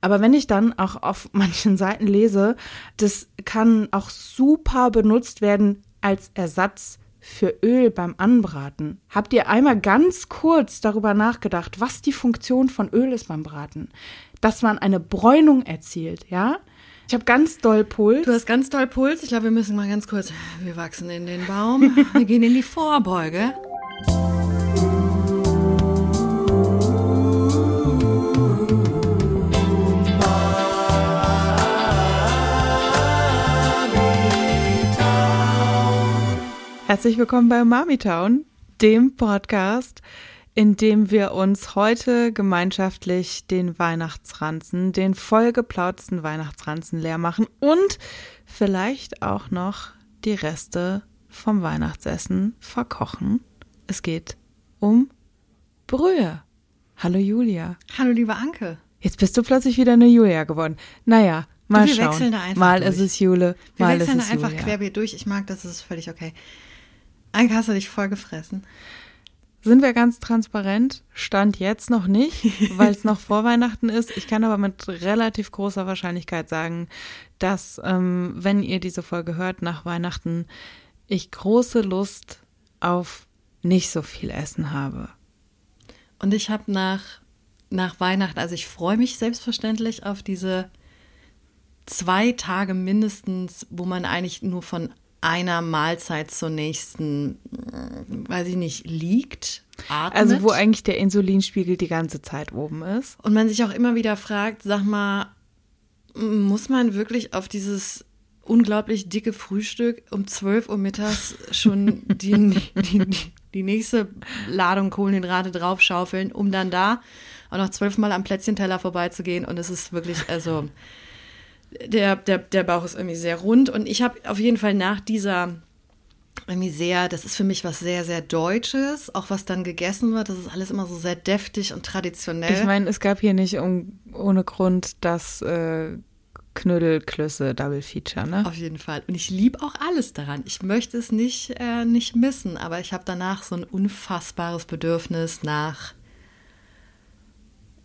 Aber wenn ich dann auch auf manchen Seiten lese, das kann auch super benutzt werden als Ersatz für Öl beim Anbraten. Habt ihr einmal ganz kurz darüber nachgedacht, was die Funktion von Öl ist beim Braten? Dass man eine Bräunung erzielt, ja? Ich habe ganz doll Puls. Du hast ganz doll Puls. Ich glaube, wir müssen mal ganz kurz. Wir wachsen in den Baum. Wir gehen in die Vorbeuge. Herzlich willkommen bei Mami Town, dem Podcast, in dem wir uns heute gemeinschaftlich den Weihnachtsranzen, den vollgeplauzten Weihnachtsranzen leer machen und vielleicht auch noch die Reste vom Weihnachtsessen verkochen. Es geht um Brühe. Hallo Julia. Hallo liebe Anke. Jetzt bist du plötzlich wieder eine Julia geworden. Naja, mal wir schauen. wechseln da einfach mal durch. ist es Jule, Wir mal ist wechseln es da einfach Julia. querbeet durch. Ich mag das, ist völlig okay. Anke, hast du dich voll gefressen? Sind wir ganz transparent? Stand jetzt noch nicht, weil es noch vor Weihnachten ist. Ich kann aber mit relativ großer Wahrscheinlichkeit sagen, dass, ähm, wenn ihr diese Folge hört nach Weihnachten, ich große Lust auf nicht so viel Essen habe. Und ich habe nach, nach Weihnachten, also ich freue mich selbstverständlich auf diese zwei Tage mindestens, wo man eigentlich nur von einer Mahlzeit zur nächsten, äh, weiß ich nicht, liegt, atmet. Also wo eigentlich der Insulinspiegel die ganze Zeit oben ist. Und man sich auch immer wieder fragt, sag mal, muss man wirklich auf dieses unglaublich dicke Frühstück um 12 Uhr mittags schon die, die, die, die nächste Ladung Kohlenhydrate draufschaufeln, um dann da auch noch zwölfmal am Plätzchenteller vorbeizugehen. Und es ist wirklich, also der, der, der Bauch ist irgendwie sehr rund. Und ich habe auf jeden Fall nach dieser irgendwie sehr, das ist für mich was sehr, sehr Deutsches, auch was dann gegessen wird. Das ist alles immer so sehr deftig und traditionell. Ich meine, es gab hier nicht um, ohne Grund das äh, Knödelklöße Double Feature, ne? Auf jeden Fall. Und ich liebe auch alles daran. Ich möchte es nicht, äh, nicht missen, aber ich habe danach so ein unfassbares Bedürfnis nach,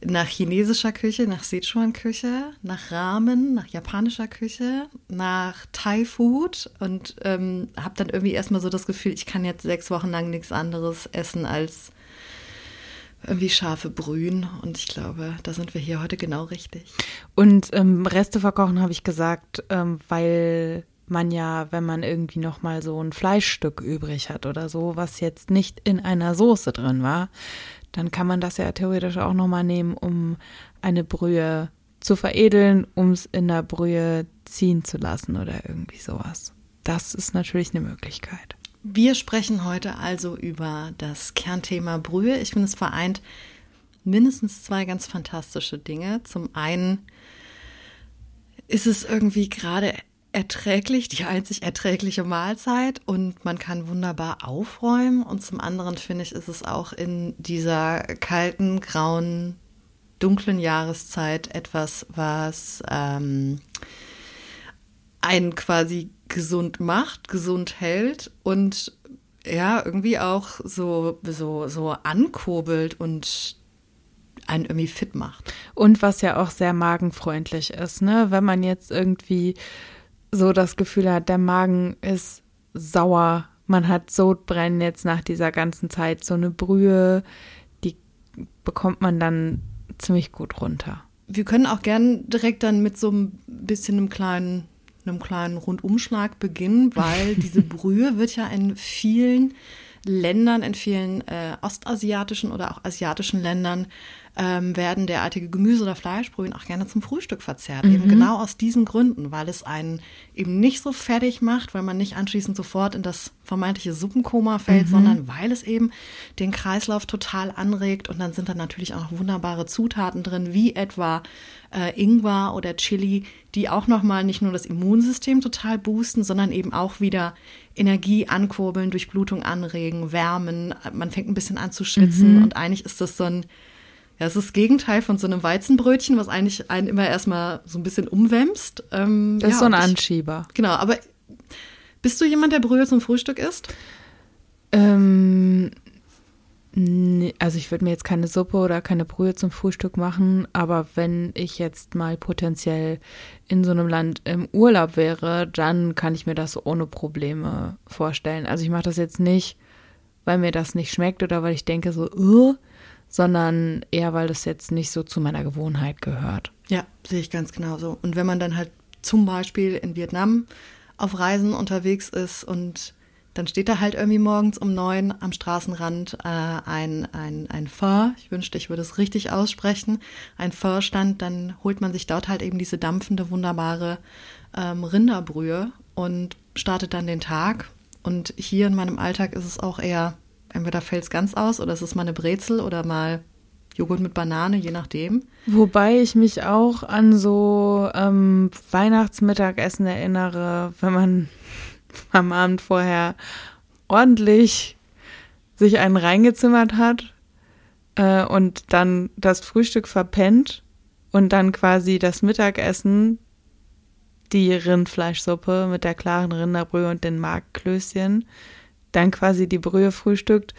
nach chinesischer Küche, nach Sichuan-Küche, nach Ramen, nach japanischer Küche, nach Thai-Food und ähm, habe dann irgendwie erstmal so das Gefühl, ich kann jetzt sechs Wochen lang nichts anderes essen als irgendwie scharfe Brühen. Und ich glaube, da sind wir hier heute genau richtig. Und ähm, Reste verkochen habe ich gesagt, ähm, weil man ja, wenn man irgendwie noch mal so ein Fleischstück übrig hat oder so, was jetzt nicht in einer Soße drin war, dann kann man das ja theoretisch auch noch mal nehmen, um eine Brühe zu veredeln, um es in der Brühe ziehen zu lassen oder irgendwie sowas. Das ist natürlich eine Möglichkeit. Wir sprechen heute also über das Kernthema Brühe. Ich finde, es vereint mindestens zwei ganz fantastische Dinge. Zum einen ist es irgendwie gerade erträglich, die einzig erträgliche Mahlzeit und man kann wunderbar aufräumen. Und zum anderen finde ich, ist es auch in dieser kalten, grauen, dunklen Jahreszeit etwas, was ähm, einen quasi gesund macht, gesund hält und ja, irgendwie auch so, so, so ankurbelt und einen irgendwie fit macht. Und was ja auch sehr magenfreundlich ist, ne? Wenn man jetzt irgendwie so das Gefühl hat, der Magen ist sauer, man hat Sodbrennen jetzt nach dieser ganzen Zeit, so eine Brühe, die bekommt man dann ziemlich gut runter. Wir können auch gern direkt dann mit so ein bisschen einem kleinen, einem kleinen Rundumschlag beginnen, weil diese Brühe wird ja in vielen Ländern, in vielen äh, ostasiatischen oder auch asiatischen Ländern ähm, werden derartige Gemüse- oder Fleischbrühen auch gerne zum Frühstück verzehrt. Eben genau aus diesen Gründen, weil es einen eben nicht so fertig macht, weil man nicht anschließend sofort in das vermeintliche Suppenkoma fällt, sondern weil es eben den Kreislauf total anregt. Und dann sind da natürlich auch noch wunderbare Zutaten drin, wie etwa äh, Ingwer oder Chili, die auch nochmal nicht nur das Immunsystem total boosten, sondern eben auch wieder Energie ankurbeln, Durchblutung anregen, wärmen. Man fängt ein bisschen an zu schwitzen und eigentlich ist das so ein ja, es ist das Gegenteil von so einem Weizenbrötchen, was eigentlich einen immer erstmal so ein bisschen umwämst. Ähm, Das ja, ist so ein und ich- Anschieber. Genau, aber bist du jemand, der Brühe zum Frühstück isst? Ähm, Nee, also ich würde mir jetzt keine Suppe oder keine Brühe zum Frühstück machen, aber wenn ich jetzt mal potenziell in so einem Land im Urlaub wäre, dann kann ich mir das ohne Probleme vorstellen. Also ich mache das jetzt nicht, weil mir das nicht schmeckt oder weil ich denke so, uh, sondern eher, weil das jetzt nicht so zu meiner Gewohnheit gehört. Ja, sehe ich ganz genauso. Und wenn man dann halt zum Beispiel in Vietnam auf Reisen unterwegs ist und dann steht da halt irgendwie morgens um neun am Straßenrand äh, ein, ein, ein Pho. Ich wünschte, ich würde es richtig aussprechen. Ein Pho-Stand, dann holt man sich dort halt eben diese dampfende, wunderbare ähm, Rinderbrühe und startet dann den Tag. Und hier in meinem Alltag ist es auch eher, entweder fällt es ganz aus oder es ist mal eine Brezel oder mal Joghurt mit Banane, je nachdem. Wobei ich mich auch an so ähm, Weihnachtsmittagessen erinnere, wenn man am Abend vorher ordentlich sich einen reingezimmert hat äh, und dann das Frühstück verpennt und dann quasi das Mittagessen, die Rindfleischsuppe mit der klaren Rinderbrühe und den Markklößchen, dann quasi die Brühe frühstückt,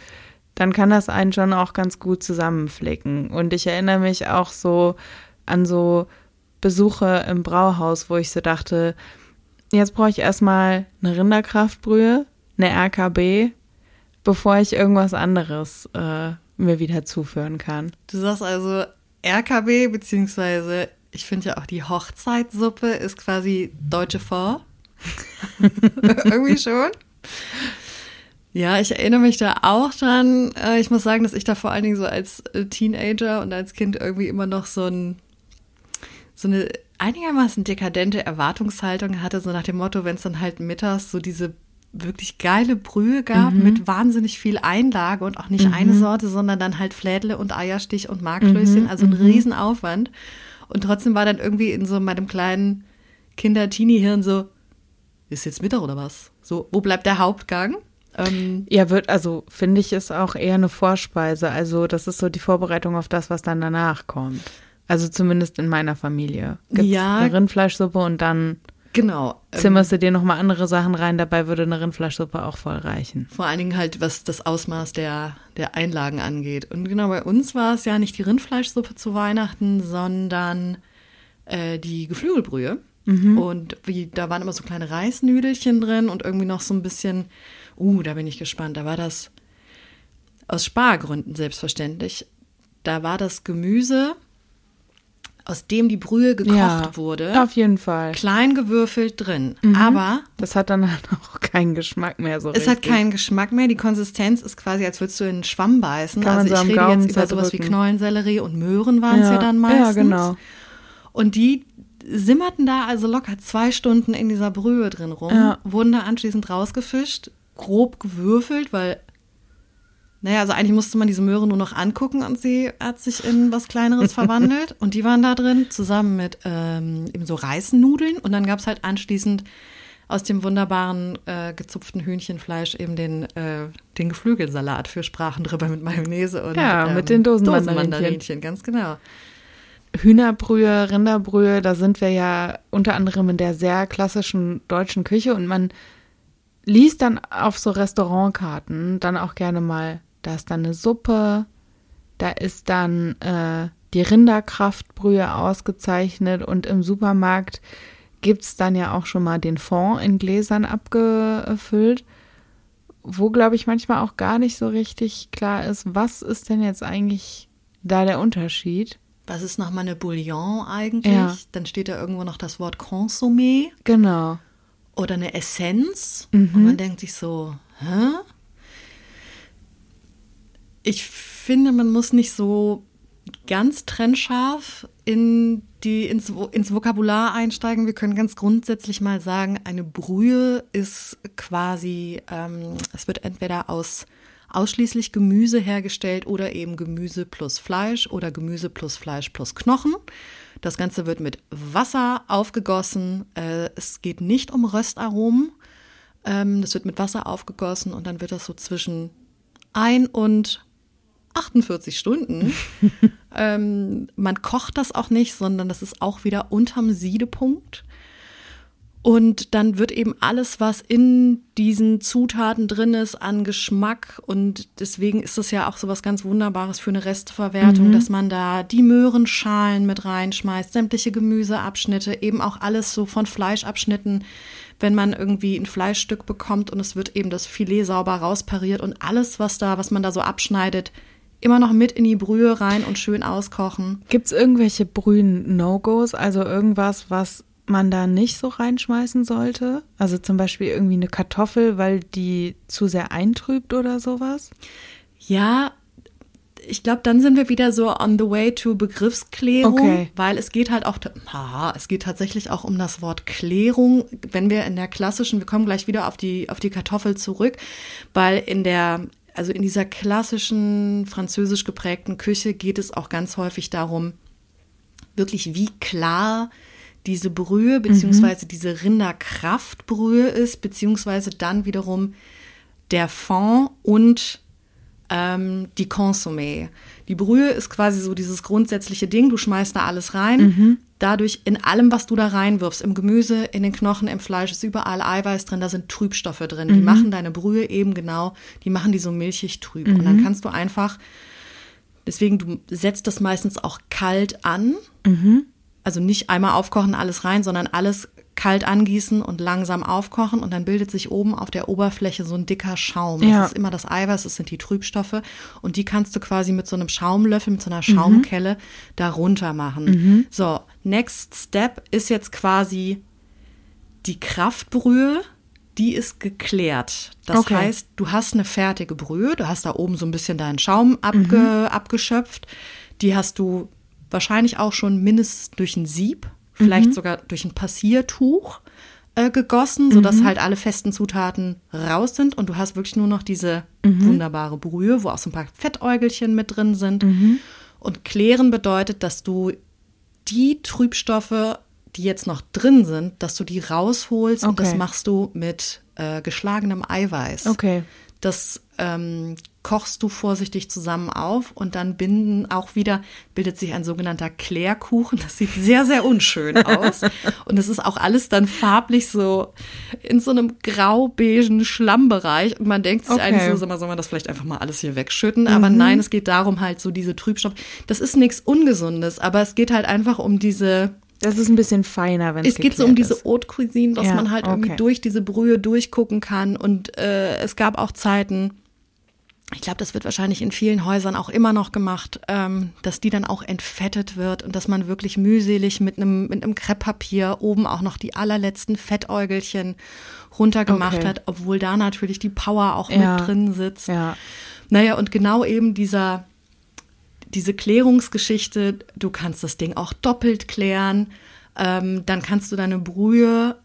dann kann das einen schon auch ganz gut zusammenflicken. Und ich erinnere mich auch so an so Besuche im Brauhaus, wo ich so dachte, jetzt brauche ich erstmal eine Rinderkraftbrühe, eine RKB, bevor ich irgendwas anderes äh, mir wieder zuführen kann. Du sagst also RKB, beziehungsweise ich finde ja auch die Hochzeitssuppe ist quasi deutsche Vor. Irgendwie schon. Ja, ich erinnere mich da auch dran. Äh, ich muss sagen, dass ich da vor allen Dingen so als äh, Teenager und als Kind irgendwie immer noch so ein so eine einigermaßen dekadente Erwartungshaltung hatte, so nach dem Motto, wenn es dann halt mittags so diese wirklich geile Brühe gab mhm. mit wahnsinnig viel Einlage und auch nicht mhm. eine Sorte, sondern dann halt Flädle und Eierstich und Marklöschen, mhm. also ein mhm. Riesenaufwand. Und trotzdem war dann irgendwie in so meinem kleinen Kinder-Teenie-Hirn so, ist jetzt Mittag oder was? So, wo bleibt der Hauptgang? Ähm, ja, wird, also finde ich, ist auch eher eine Vorspeise. Also das ist so die Vorbereitung auf das, was dann danach kommt. Also zumindest in meiner Familie. Gibt's ja. Eine Rindfleischsuppe und dann genau, ähm, zimmerst du dir nochmal andere Sachen rein. Dabei würde eine Rindfleischsuppe auch voll reichen. Vor allen Dingen halt, was das Ausmaß der, der Einlagen angeht. Und genau bei uns war es ja nicht die Rindfleischsuppe zu Weihnachten, sondern äh, die Geflügelbrühe. Mhm. Und wie, da waren immer so kleine Reisnüdelchen drin und irgendwie noch so ein bisschen, uh, da bin ich gespannt. Da war das aus Spargründen selbstverständlich. Da war das Gemüse aus dem die Brühe gekocht ja, wurde. Auf jeden Fall. Klein gewürfelt drin. Mhm. Aber. Das hat dann auch keinen Geschmack mehr so Es richtig. hat keinen Geschmack mehr. Die Konsistenz ist quasi, als würdest du in einen Schwamm beißen. Kann also ich rede Gaumen jetzt über sowas wie Knollensellerie und Möhren waren es ja, ja, dann meistens. Ja, genau. Und die simmerten da also locker zwei Stunden in dieser Brühe drin rum, ja. wurden da anschließend rausgefischt, grob gewürfelt, weil naja, also eigentlich musste man diese Möhre nur noch angucken und sie hat sich in was Kleineres verwandelt. Und die waren da drin, zusammen mit ähm, eben so Reisnudeln. Und dann gab es halt anschließend aus dem wunderbaren äh, gezupften Hühnchenfleisch eben den, äh, den Geflügelsalat für Sprachen drüber mit Mayonnaise und ja, ähm, mit den Dosenmandarinchen. Dosenmandarinchen, ganz genau. Hühnerbrühe, Rinderbrühe, da sind wir ja unter anderem in der sehr klassischen deutschen Küche und man liest dann auf so Restaurantkarten dann auch gerne mal da ist dann eine Suppe, da ist dann äh, die Rinderkraftbrühe ausgezeichnet und im Supermarkt gibt es dann ja auch schon mal den Fond in Gläsern abgefüllt, wo, glaube ich, manchmal auch gar nicht so richtig klar ist, was ist denn jetzt eigentlich da der Unterschied. Was ist nochmal eine Bouillon eigentlich? Ja. Dann steht da irgendwo noch das Wort Consommé. Genau. Oder eine Essenz. Mhm. Und man denkt sich so, hä? ich finde, man muss nicht so ganz trennscharf in die, ins, ins Vokabular einsteigen. Wir können ganz grundsätzlich mal sagen, eine Brühe ist quasi, ähm, es wird entweder aus ausschließlich Gemüse hergestellt oder eben Gemüse plus Fleisch oder Gemüse plus Fleisch plus Knochen. Das Ganze wird mit Wasser aufgegossen. Äh, es geht nicht um Röstaromen. Ähm, das wird mit Wasser aufgegossen und dann wird das so zwischen ein und 48 Stunden. ähm, man kocht das auch nicht, sondern das ist auch wieder unterm Siedepunkt. Und dann wird eben alles, was in diesen Zutaten drin ist, an Geschmack. Und deswegen ist das ja auch so was ganz Wunderbares für eine Restverwertung, mhm. dass man da die Möhrenschalen mit reinschmeißt, sämtliche Gemüseabschnitte, eben auch alles so von Fleischabschnitten, wenn man irgendwie ein Fleischstück bekommt und es wird eben das Filet sauber rauspariert und alles, was da, was man da so abschneidet, immer noch mit in die Brühe rein und schön auskochen. Gibt es irgendwelche Brühen-No-Gos, also irgendwas, was man da nicht so reinschmeißen sollte? Also zum Beispiel irgendwie eine Kartoffel, weil die zu sehr eintrübt oder sowas? Ja, ich glaube, dann sind wir wieder so on the way to Begriffsklärung, okay. weil es geht halt auch, haha, es geht tatsächlich auch um das Wort Klärung. Wenn wir in der klassischen, wir kommen gleich wieder auf die, auf die Kartoffel zurück, weil in der, also in dieser klassischen französisch geprägten Küche geht es auch ganz häufig darum, wirklich wie klar diese Brühe beziehungsweise mhm. diese Rinderkraftbrühe ist, beziehungsweise dann wiederum der Fond und ähm, die Consommé. Die Brühe ist quasi so dieses grundsätzliche Ding, du schmeißt da alles rein. Mhm. Dadurch in allem, was du da reinwirfst, im Gemüse, in den Knochen, im Fleisch, ist überall Eiweiß drin, da sind Trübstoffe drin. Mhm. Die machen deine Brühe eben genau, die machen die so milchig trüb. Und dann mhm. kannst du einfach, deswegen, du setzt das meistens auch kalt an. Mhm also nicht einmal aufkochen, alles rein, sondern alles kalt angießen und langsam aufkochen und dann bildet sich oben auf der Oberfläche so ein dicker Schaum. Ja. Das ist immer das Eiweiß, das sind die Trübstoffe und die kannst du quasi mit so einem Schaumlöffel, mit so einer Schaumkelle mhm. da runter machen. Mhm. So, next step ist jetzt quasi die Kraftbrühe, die ist geklärt. Das okay. heißt, du hast eine fertige Brühe, du hast da oben so ein bisschen deinen Schaum abge, mhm. abgeschöpft. Die hast du wahrscheinlich auch schon mindestens durch ein Sieb, vielleicht mhm. sogar durch ein Passiertuch äh, gegossen, sodass mhm. halt alle festen Zutaten raus sind und du hast wirklich nur noch diese mhm. wunderbare Brühe, wo auch so ein paar Fettäugelchen mit drin sind. Mhm. Und klären bedeutet, dass du die Trübstoffe, die jetzt noch drin sind, dass du die rausholst okay. und das machst du mit äh, geschlagenem Eiweiß. Okay. Das ähm, kochst du vorsichtig zusammen auf und dann binden auch wieder, bildet sich ein sogenannter Klärkuchen. Das sieht sehr, sehr unschön aus. und es ist auch alles dann farblich so in so einem grau-beigen Schlammbereich. Und man denkt sich okay. eigentlich so, soll man das vielleicht einfach mal alles hier wegschütten? Mhm. Aber nein, es geht darum halt so diese Trübstoff. Das ist nichts Ungesundes, aber es geht halt einfach um diese das ist ein bisschen feiner, wenn es Es geht so um diese Haute Cuisine, dass ja, man halt okay. irgendwie durch diese Brühe durchgucken kann. Und äh, es gab auch Zeiten, ich glaube, das wird wahrscheinlich in vielen Häusern auch immer noch gemacht, ähm, dass die dann auch entfettet wird und dass man wirklich mühselig mit einem mit einem Krepppapier oben auch noch die allerletzten Fettäugelchen runtergemacht okay. hat, obwohl da natürlich die Power auch ja. mit drin sitzt. Ja. Naja, und genau eben dieser diese Klärungsgeschichte, du kannst das Ding auch doppelt klären, ähm, dann kannst du deine Brühe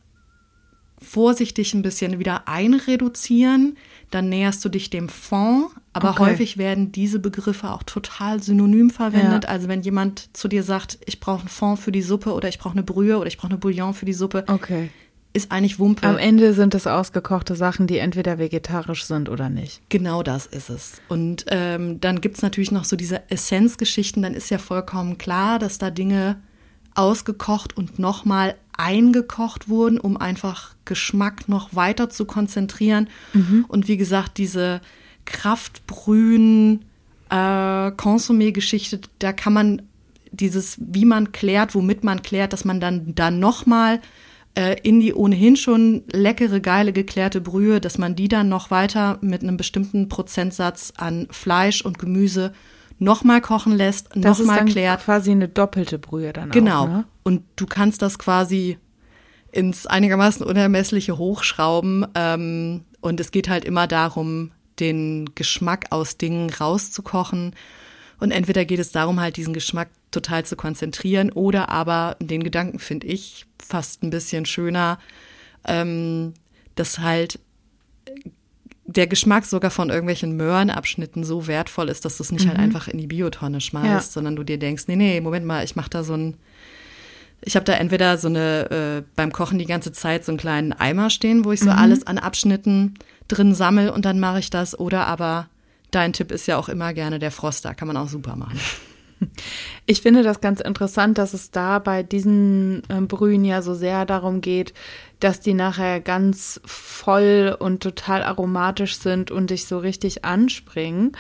vorsichtig ein bisschen wieder einreduzieren dann näherst du dich dem Fond. Aber okay. häufig werden diese Begriffe auch total synonym verwendet. Ja. Also wenn jemand zu dir sagt, ich brauche einen Fond für die Suppe oder ich brauche eine Brühe oder ich brauche eine Bouillon für die Suppe, okay. ist eigentlich Wumpe. Am Ende sind es ausgekochte Sachen, die entweder vegetarisch sind oder nicht. Genau das ist es. Und ähm, dann gibt es natürlich noch so diese Essenzgeschichten. Dann ist ja vollkommen klar, dass da Dinge ausgekocht und nochmal eingekocht wurden, um einfach Geschmack noch weiter zu konzentrieren. Mhm. Und wie gesagt, diese Kraftbrühen, äh, Consommé-Geschichte, da kann man dieses, wie man klärt, womit man klärt, dass man dann da nochmal äh, in die ohnehin schon leckere, geile, geklärte Brühe, dass man die dann noch weiter mit einem bestimmten Prozentsatz an Fleisch und Gemüse nochmal kochen lässt, nochmal klärt. quasi eine doppelte Brühe dann genau. auch. Ne? Und du kannst das quasi ins einigermaßen unermessliche hochschrauben. Ähm, und es geht halt immer darum, den Geschmack aus Dingen rauszukochen. Und entweder geht es darum, halt diesen Geschmack total zu konzentrieren oder aber den Gedanken finde ich fast ein bisschen schöner, ähm, dass halt der Geschmack sogar von irgendwelchen Möhrenabschnitten so wertvoll ist, dass du es nicht halt mhm. halt einfach in die Biotonne schmeißt, ja. sondern du dir denkst, nee, nee, Moment mal, ich mache da so ein, ich habe da entweder so eine, äh, beim Kochen die ganze Zeit so einen kleinen Eimer stehen, wo ich so mhm. alles an Abschnitten drin sammel und dann mache ich das, oder aber dein Tipp ist ja auch immer gerne der Froster, kann man auch super machen. Ich finde das ganz interessant, dass es da bei diesen äh, Brühen ja so sehr darum geht, dass die nachher ganz voll und total aromatisch sind und dich so richtig anspringen.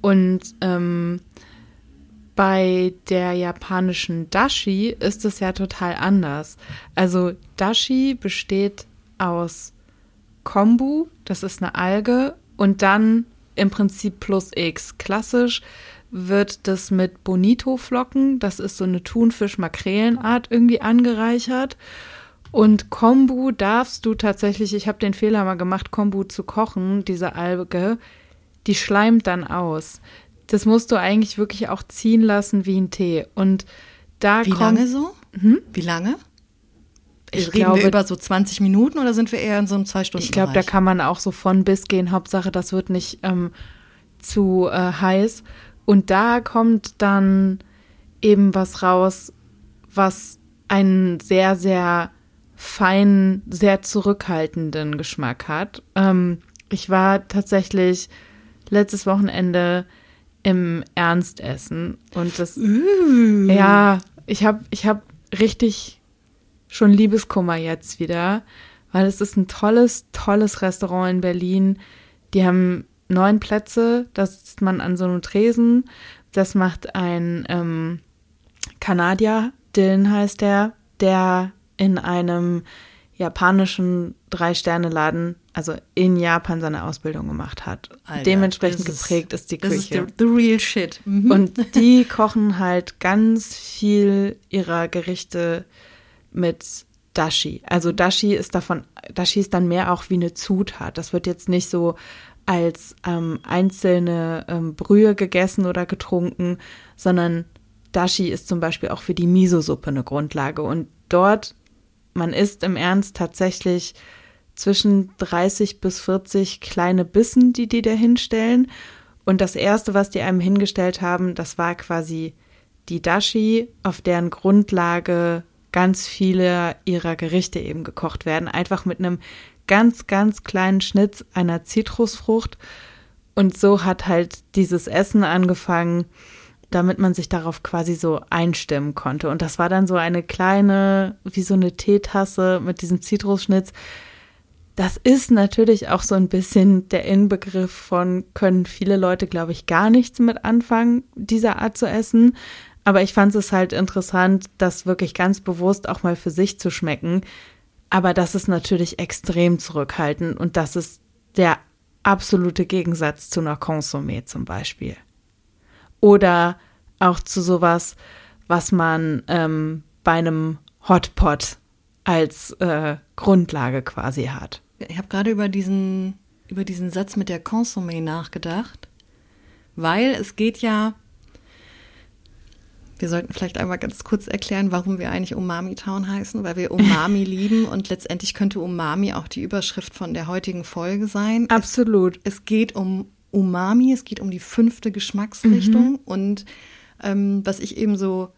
Und ähm, bei der japanischen Dashi ist es ja total anders. Also Dashi besteht aus Kombu, das ist eine Alge, und dann im Prinzip plus X. Klassisch wird das mit Bonito-Flocken, das ist so eine Thunfisch-Makrelenart, irgendwie angereichert. Und Kombu darfst du tatsächlich, ich habe den Fehler mal gemacht, Kombu zu kochen, diese Alge, die schleimt dann aus. Das musst du eigentlich wirklich auch ziehen lassen wie ein Tee. Und da Wie lange so? Hm? Wie lange? Ich Reden glaube- wir über so 20 Minuten oder sind wir eher in so einem zwei Stunden Ich glaube, da kann man auch so von bis gehen. Hauptsache, das wird nicht ähm, zu äh, heiß. Und da kommt dann eben was raus, was einen sehr, sehr feinen, sehr zurückhaltenden Geschmack hat. Ähm, ich war tatsächlich letztes Wochenende im Ernstessen und das Uh. ja, ich habe ich hab richtig schon Liebeskummer jetzt wieder, weil es ist ein tolles, tolles Restaurant in Berlin. Die haben neun Plätze, da sitzt man an so einem Tresen. Das macht ein ähm, Kanadier, Dylan heißt der, der in einem japanischen Drei-Sterne-Laden, also in Japan, seine Ausbildung gemacht hat. Alter, Dementsprechend ist- geprägt ist die Das ist Küche. the, the real shit. Mhm. Und die kochen halt ganz viel ihrer Gerichte mit Dashi. Also Dashi ist davon, Dashi ist dann mehr auch wie eine Zutat. Das wird jetzt nicht so als ähm, einzelne ähm, Brühe gegessen oder getrunken, sondern Dashi ist zum Beispiel auch für die Miso-Suppe eine Grundlage. Und dort, man isst im Ernst tatsächlich zwischen 30 bis 40 kleine Bissen, die die da hinstellen. Und das erste, was die einem hingestellt haben, das war quasi die Dashi, auf deren Grundlage ganz viele ihrer Gerichte eben gekocht werden. Einfach mit einem ganz, ganz kleinen Schnitz einer Zitrusfrucht. Und so hat halt dieses Essen angefangen, damit man sich darauf quasi so einstimmen konnte. Und das war dann so eine kleine, wie so eine Teetasse mit diesem Zitrusschnitz. Das ist natürlich auch so ein bisschen der Inbegriff von, können viele Leute, glaube ich, gar nichts mit anfangen, dieser Art zu essen. Aber ich fand es halt interessant, das wirklich ganz bewusst auch mal für sich zu schmecken. Aber das ist natürlich extrem zurückhaltend und das ist der absolute Gegensatz zu einer Consommé zum Beispiel. Oder auch zu sowas, was man ähm, bei einem Hotpot als äh, Grundlage quasi hat. Ich habe gerade über diesen, über diesen Satz mit der Consommé nachgedacht, weil es geht ja, wir sollten vielleicht einmal ganz kurz erklären, warum wir eigentlich Umami Town heißen, weil wir Umami lieben und letztendlich könnte Umami auch die Überschrift von der heutigen Folge sein. Absolut. Es geht um Umami, es geht um die fünfte Geschmacksrichtung Mhm. und ähm, was ich eben so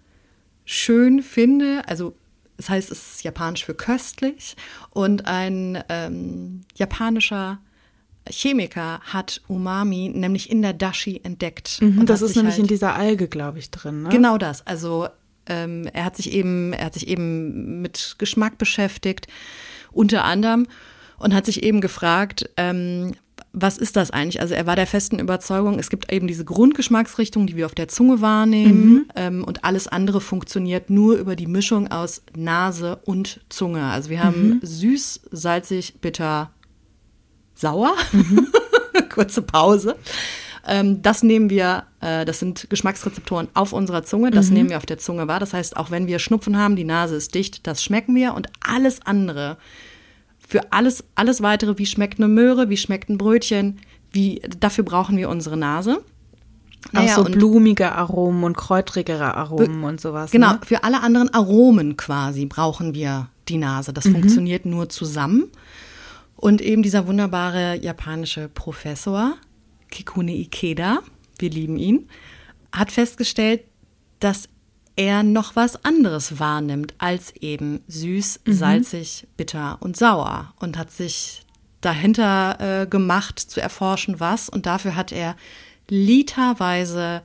schön finde, also das heißt, es ist japanisch für köstlich und ein ähm, japanischer Chemiker hat Umami nämlich in der Dashi entdeckt. Mhm, und das ist nämlich halt, in dieser Alge, glaube ich, drin. Ne? Genau das. Also ähm, er hat sich eben, er hat sich eben mit Geschmack beschäftigt, unter anderem, und hat sich eben gefragt, ähm, was ist das eigentlich? Also er war der festen Überzeugung, es gibt eben diese Grundgeschmacksrichtung, die wir auf der Zunge wahrnehmen, ähm, und alles andere funktioniert nur über die Mischung aus Nase und Zunge. Also wir haben süß, salzig, bitter, sauer. Kurze Pause. Ähm, das nehmen wir, äh, das sind Geschmacksrezeptoren auf unserer Zunge, das nehmen wir auf der Zunge wahr. Das heißt, auch wenn wir Schnupfen haben, die Nase ist dicht, das schmecken wir und alles andere, für alles, alles weitere, wie schmeckt eine Möhre, wie schmeckt ein Brötchen, wie, dafür brauchen wir unsere Nase. Auch Naja, so blumige Aromen und kräutrigere Aromen und sowas. Genau, Ne? für alle anderen Aromen quasi brauchen wir die Nase. Das funktioniert nur zusammen. Und eben dieser wunderbare japanische Professor, Kikune Ikeda, wir lieben ihn, hat festgestellt, dass er noch was anderes wahrnimmt als eben süß, salzig, bitter und sauer und hat sich dahinter äh, gemacht zu erforschen, was. Und dafür hat er literweise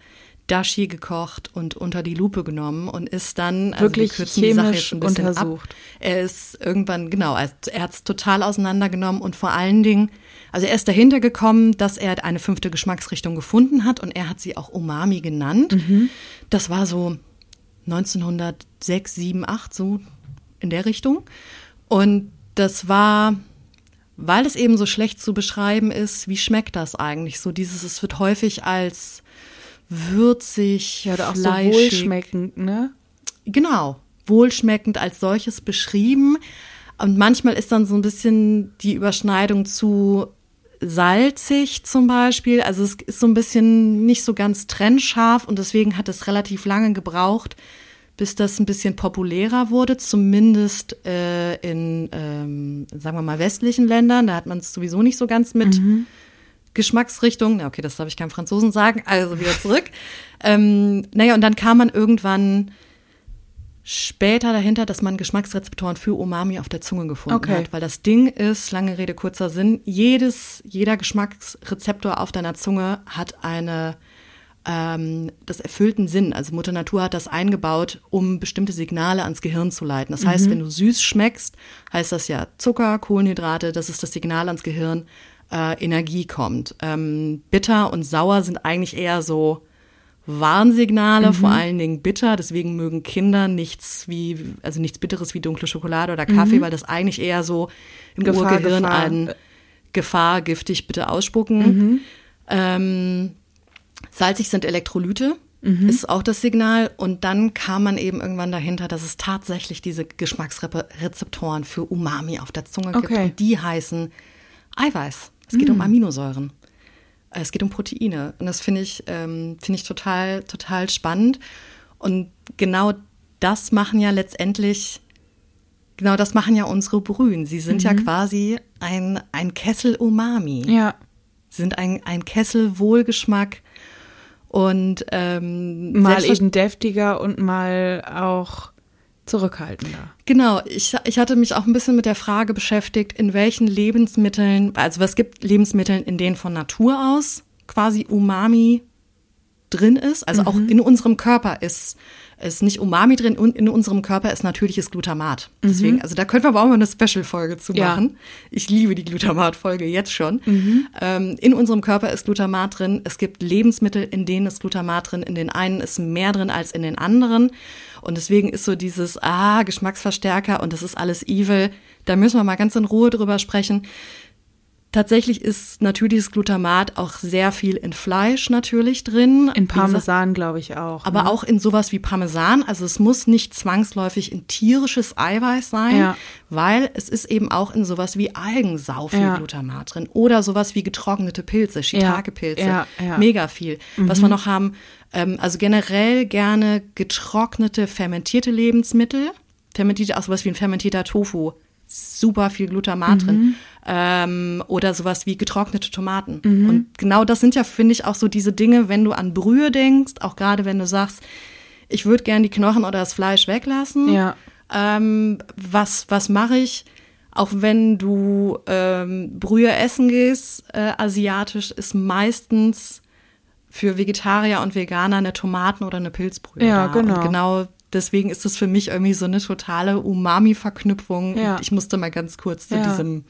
Dashi gekocht und unter die Lupe genommen und ist dann also wirklich chemisch untersucht. Ab. Er ist irgendwann genau, er hat es total auseinandergenommen und vor allen Dingen, also er ist dahinter gekommen, dass er eine fünfte Geschmacksrichtung gefunden hat und er hat sie auch Umami genannt. Mhm. Das war so 1906, 7, 8 so in der Richtung und das war weil es eben so schlecht zu beschreiben ist, wie schmeckt das eigentlich so dieses es wird häufig als würzig, ja, oder auch fleischig. so wohlschmeckend, ne? Genau, wohlschmeckend als solches beschrieben. Und manchmal ist dann so ein bisschen die Überschneidung zu salzig zum Beispiel. Also es ist so ein bisschen nicht so ganz trennscharf und deswegen hat es relativ lange gebraucht, bis das ein bisschen populärer wurde, zumindest äh, in, ähm, sagen wir mal, westlichen Ländern. Da hat man es sowieso nicht so ganz mit. Mhm Geschmacksrichtung. Na, okay, das darf ich keinem Franzosen sagen, also wieder zurück. ähm, naja, und dann kam man irgendwann später dahinter, dass man Geschmacksrezeptoren für Umami auf der Zunge gefunden okay. hat. Weil das Ding ist, lange Rede, kurzer Sinn, jedes, jeder Geschmacksrezeptor auf deiner Zunge hat eine ähm, das erfüllten Sinn. Also Mutter Natur hat das eingebaut, um bestimmte Signale ans Gehirn zu leiten. Das heißt, mhm. wenn du süß schmeckst, heißt das ja Zucker, Kohlenhydrate, das ist das Signal ans Gehirn äh, Energie kommt. Ähm, bitter und sauer sind eigentlich eher so Warnsignale, mhm. vor allen Dingen bitter. Deswegen mögen Kinder nichts wie, also nichts Bitteres wie dunkle Schokolade oder Kaffee, mhm. weil das eigentlich eher so im Gefahr, Urgehirn Gefahr. an Gefahr, giftig, bitte ausspucken. Mhm. Ähm, salzig sind Elektrolyte. Mhm. Ist auch das Signal. Und dann kam man eben irgendwann dahinter, dass es tatsächlich diese Geschmacksrezeptoren für Umami auf der Zunge gibt. Und die heißen Eiweiß. Es geht mm. um Aminosäuren. Es geht um Proteine. Und das finde ich, ähm, finde ich total, total spannend. Und genau das machen ja letztendlich, genau das machen ja unsere Brühen. Sie sind mhm. ja quasi ein, ein Kessel Umami. Ja. Sie sind ein, ein Kessel Wohlgeschmack. Und ähm, mal eben deftiger und mal auch zurückhaltender. Genau, ich, ich hatte mich auch ein bisschen mit der Frage beschäftigt, in welchen Lebensmitteln, also was gibt Lebensmitteln, in denen von Natur aus quasi Umami drin ist, also mhm. auch in unserem Körper ist ist nicht Umami drin und in unserem Körper ist natürliches Glutamat. Mhm. Deswegen, also da können wir aber auch mal eine Special-Folge zu machen. Ja. Ich liebe die Glutamat-Folge jetzt schon. Mhm. Ähm, in unserem Körper ist Glutamat drin. Es gibt Lebensmittel, in denen ist Glutamat drin. In den einen ist mehr drin als in den anderen. Und deswegen ist so dieses, ah, Geschmacksverstärker und das ist alles evil. Da müssen wir mal ganz in Ruhe drüber sprechen. Tatsächlich ist natürliches Glutamat auch sehr viel in Fleisch natürlich drin. In Parmesan, glaube ich auch. Aber ne? auch in sowas wie Parmesan. Also es muss nicht zwangsläufig in tierisches Eiweiß sein, ja. weil es ist eben auch in sowas wie Algen sau viel ja. Glutamat drin. Oder sowas wie getrocknete Pilze, Shiitake-Pilze. Ja. Mega viel. Mhm. Was wir noch haben, ähm, also generell gerne getrocknete, fermentierte Lebensmittel. Fermentierte, auch sowas wie ein fermentierter Tofu super viel Glutamat mhm. drin. Ähm, oder sowas wie getrocknete Tomaten. Mhm. Und genau das sind ja, finde ich, auch so diese Dinge, wenn du an Brühe denkst, auch gerade wenn du sagst, ich würde gern die Knochen oder das Fleisch weglassen. Ja. Ähm, was was mache ich? Auch wenn du ähm, Brühe essen gehst, äh, asiatisch, ist meistens für Vegetarier und Veganer eine Tomaten- oder eine Pilzbrühe. Ja, da. genau. Und genau deswegen ist das für mich irgendwie so eine totale Umami-Verknüpfung. Ja. Ich musste mal ganz kurz zu ja. diesem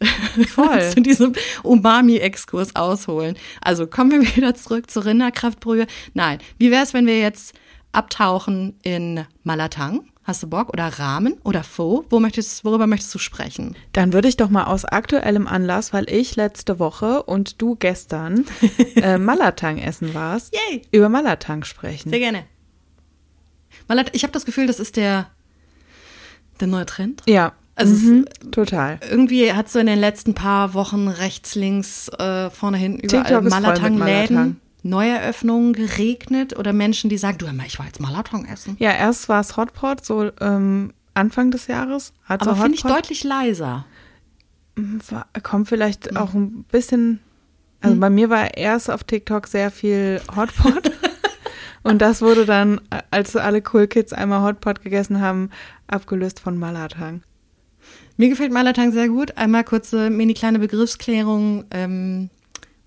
Voll. zu diesem Umami-Exkurs ausholen. Also kommen wir wieder zurück zur Rinderkraftbrühe. Nein, wie wäre es, wenn wir jetzt abtauchen in Malatang? Hast du Bock? Oder Rahmen oder Pho? Wo möchtest, worüber möchtest du sprechen? Dann würde ich doch mal aus aktuellem Anlass, weil ich letzte Woche und du gestern äh, Malatang essen warst, Yay. über Malatang sprechen. Sehr gerne. Ich habe das Gefühl, das ist der, der neue Trend. Ja. Also mhm, total. Irgendwie hat so in den letzten paar Wochen rechts, links, äh, vorne, hin überall Malatang-Läden. Neueröffnungen geregnet oder Menschen, die sagen, du, ich war jetzt Malatang essen. Ja, erst war es Hotpot, so ähm, Anfang des Jahres. Aber finde ich deutlich leiser. War, kommt vielleicht mhm. auch ein bisschen, also mhm. bei mir war erst auf TikTok sehr viel Hotpot. Und das wurde dann, als alle Cool Kids einmal Hotpot gegessen haben, abgelöst von Malatang. Mir gefällt Malatang sehr gut. Einmal kurze mini kleine Begriffsklärung. Ähm,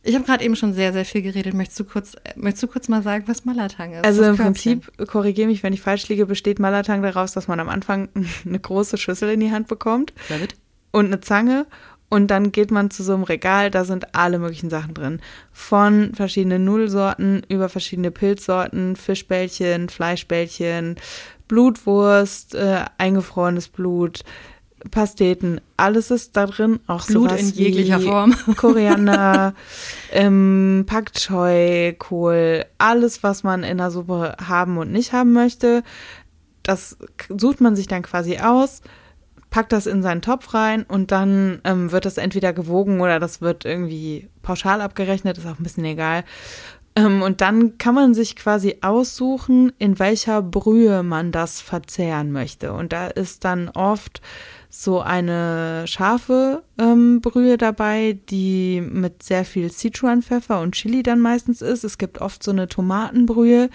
Ich habe gerade eben schon sehr, sehr viel geredet. Möchtest du kurz, äh, möchtest du kurz mal sagen, was Malatang ist? Also im Prinzip, korrigiere mich, wenn ich falsch liege, besteht Malatang daraus, dass man am Anfang eine große Schüssel in die Hand bekommt David? und eine Zange und dann geht man zu so einem Regal, da sind alle möglichen Sachen drin. Von verschiedenen Nudelsorten über verschiedene Pilzsorten, Fischbällchen, Fleischbällchen, Blutwurst, äh, eingefrorenes Blut, Pasteten, alles ist da drin, auch Blut in jeglicher Form. Koriander, ähm, Pak Choi, Kohl, alles, was man in der Suppe haben und nicht haben möchte, das sucht man sich dann quasi aus, packt das in seinen Topf rein und dann ähm, wird das entweder gewogen oder das wird irgendwie pauschal abgerechnet, ist auch ein bisschen egal. Ähm, und dann kann man sich quasi aussuchen, in welcher Brühe man das verzehren möchte. Und da ist dann oft so eine scharfe ähm, Brühe dabei, die mit sehr viel Sichuan-Pfeffer und Chili dann meistens ist. Es gibt oft so eine Tomatenbrühe.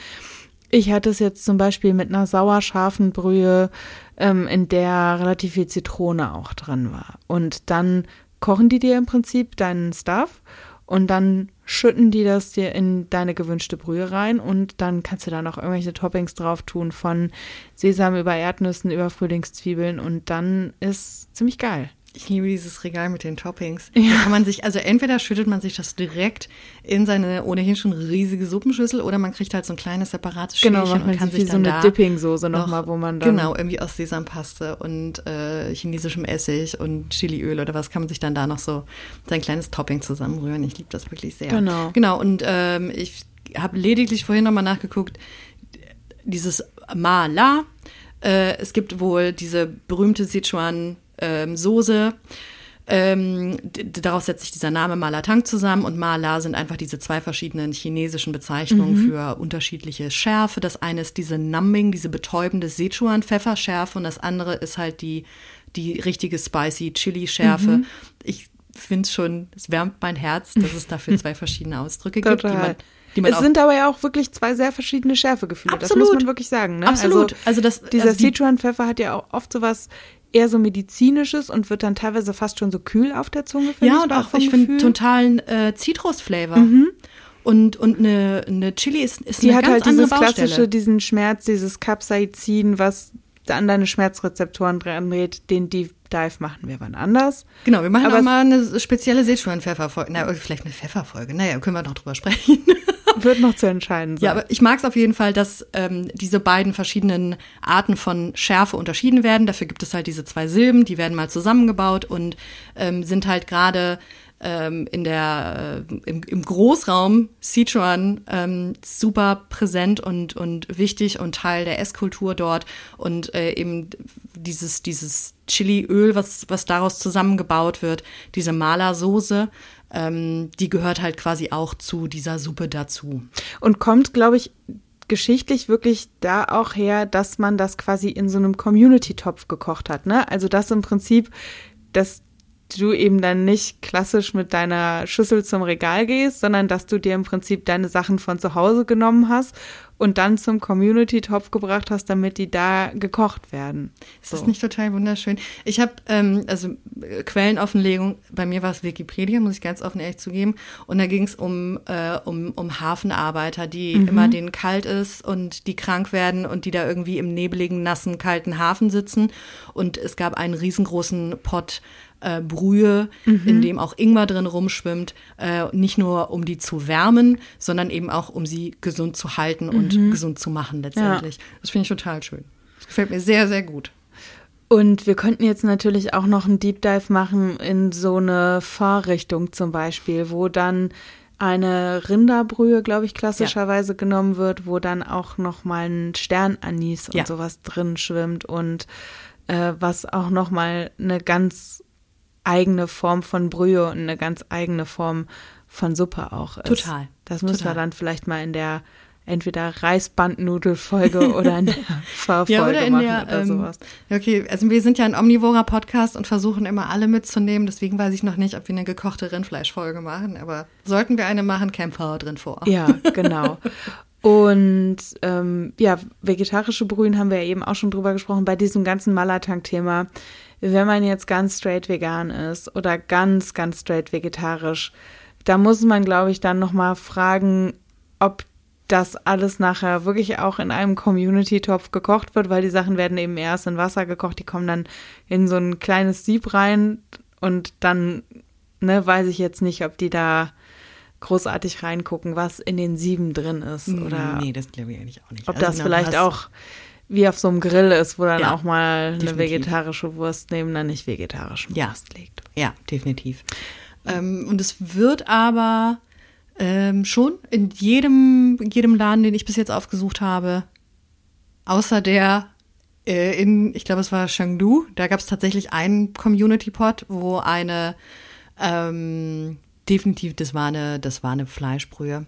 Ich hatte es jetzt zum Beispiel mit einer sauerscharfen Brühe, ähm, in der relativ viel Zitrone auch drin war. Und dann kochen die dir im Prinzip deinen Stuff und dann schütten die das dir in deine gewünschte Brühe rein und dann kannst du da noch irgendwelche Toppings drauf tun von Sesam über Erdnüssen über Frühlingszwiebeln und dann ist ziemlich geil. Ich liebe dieses Regal mit den Toppings. Ja. Da kann man sich, also entweder schüttet man sich das direkt in seine ohnehin schon riesige Suppenschüssel oder man kriegt halt so ein kleines separates Genau, Schälchen man und kann sich wie so dann eine Dipping-Soße nochmal, wo man dann. Genau, irgendwie aus Sesampaste und äh, chinesischem Essig und Chiliöl oder was kann man sich dann da noch so sein kleines Topping zusammenrühren. Ich liebe das wirklich sehr. Genau. Genau, und ähm, ich habe lediglich vorhin nochmal nachgeguckt, dieses Ma-La, äh, es gibt wohl diese berühmte Sichuan-Soße, ähm, d- daraus setzt sich dieser Name Malatang zusammen und Mala sind einfach diese zwei verschiedenen chinesischen Bezeichnungen für unterschiedliche Schärfe. Das eine ist diese Numbing, diese betäubende Sichuan-Pfefferschärfe und das andere ist halt die, die richtige spicy Chili-Schärfe. Ich finde schon, es wärmt mein Herz, dass es dafür zwei verschiedene Ausdrücke gibt, die man, es sind aber ja auch wirklich zwei sehr verschiedene Schärfegefühle. Das Absolut. muss man wirklich sagen. Ne? Absolut. Also, Also das- dieser also die- Sichuan-Pfeffer hat ja auch oft sowas eher so medizinisches und wird dann teilweise fast schon so kühl auf der Zunge. Ja, ich, und auch, vom ich finde, totalen äh, Zitrusflavor. Und, und eine, eine Chili ist, ist Die eine hat ganz halt dieses klassische, diesen Schmerz, dieses Capsaicin, was an deine Schmerzrezeptoren dran dreht. Den Deep Dive machen wir wann anders. Genau, wir machen Aber auch mal eine spezielle Sichuan-Pfefferfolge. Na, vielleicht eine Pfefferfolge. Naja, können wir noch drüber sprechen. Wird noch zu entscheiden sein. Ja, aber ich mag es auf jeden Fall, dass ähm, diese beiden verschiedenen Arten von Schärfe unterschieden werden. Dafür gibt es halt diese zwei Silben, die werden mal zusammengebaut und ähm, sind halt gerade ähm, in der äh, im, im Großraum Sichuan ähm, super präsent und und wichtig und Teil der Esskultur dort und äh, eben dieses dieses Chiliöl, was was daraus zusammengebaut wird, diese Mala-Soße, ähm, die gehört halt quasi auch zu dieser Suppe dazu. Und kommt, glaube ich, geschichtlich wirklich da auch her, dass man das quasi in so einem Community-Topf gekocht hat. Ne? Also das im Prinzip, dass du eben dann nicht klassisch mit deiner Schüssel zum Regal gehst, sondern dass du dir im Prinzip deine Sachen von zu Hause genommen hast und dann zum Community-Topf gebracht hast, damit die da gekocht werden. Ist das nicht total wunderschön? Ich habe, ähm, also äh, Quellenauflegung, bei mir war es Wikipedia, muss ich ganz offen ehrlich zugeben. Und da ging es um, äh, um, um Hafenarbeiter, die immer denen kalt ist und die krank werden und die da irgendwie im nebligen, nassen, kalten Hafen sitzen. Und es gab einen riesengroßen Pott äh, Brühe, in dem auch Ingwer drin rumschwimmt, äh, nicht nur um die zu wärmen, sondern eben auch um sie gesund zu halten und gesund zu machen letztendlich. Das finde ich total schön. Das gefällt mir sehr, sehr gut. Und wir könnten jetzt natürlich auch noch einen Deep Dive machen in so eine Fahrrichtung zum Beispiel, wo dann eine Rinderbrühe, glaube ich, klassischerweise genommen wird, wo dann auch noch mal ein Sternanis und Ja. sowas drin schwimmt und äh, was auch noch mal eine ganz eigene Form von Brühe und eine ganz eigene Form von Suppe auch ist. Total. Das müssen Total. wir dann vielleicht mal in der entweder Reisbandnudelfolge oder in der Fahrfolge Ja, oder in machen der, oder ähm, sowas. ja, okay, also wir sind ja ein omnivorer Podcast und versuchen immer alle mitzunehmen, deswegen weiß ich noch nicht, ob wir eine gekochte Rindfleischfolge machen, aber sollten wir eine machen, Pfarrer drin vor. Ja, genau. Und ähm, ja, vegetarische Brühen haben wir ja eben auch schon drüber gesprochen bei diesem ganzen Malatang-Thema. Wenn man jetzt ganz straight vegan ist oder ganz, ganz straight vegetarisch, da muss man, glaube ich, dann nochmal fragen, ob das alles nachher wirklich auch in einem Community-Topf gekocht wird, weil die Sachen werden eben erst in Wasser gekocht, die kommen dann in so ein kleines Sieb rein und dann, ne, weiß ich jetzt nicht, ob die da großartig reingucken, was in den Sieben drin ist. Oder nee, das glaube ich eigentlich auch nicht. Ob also das genau, vielleicht auch wie auf so einem Grill ist, wo dann ja, auch mal eine definitiv. vegetarische Wurst neben einer nicht vegetarischen ja. Wurst liegt. Ja, definitiv. Ähm, und es wird aber ähm, schon in jedem, jedem Laden, den ich bis jetzt aufgesucht habe, außer der äh, in, ich glaube, es war Chengdu, da gab es tatsächlich einen Community-Pod, wo eine ähm, definitiv, das war eine, das war eine Fleischbrühe.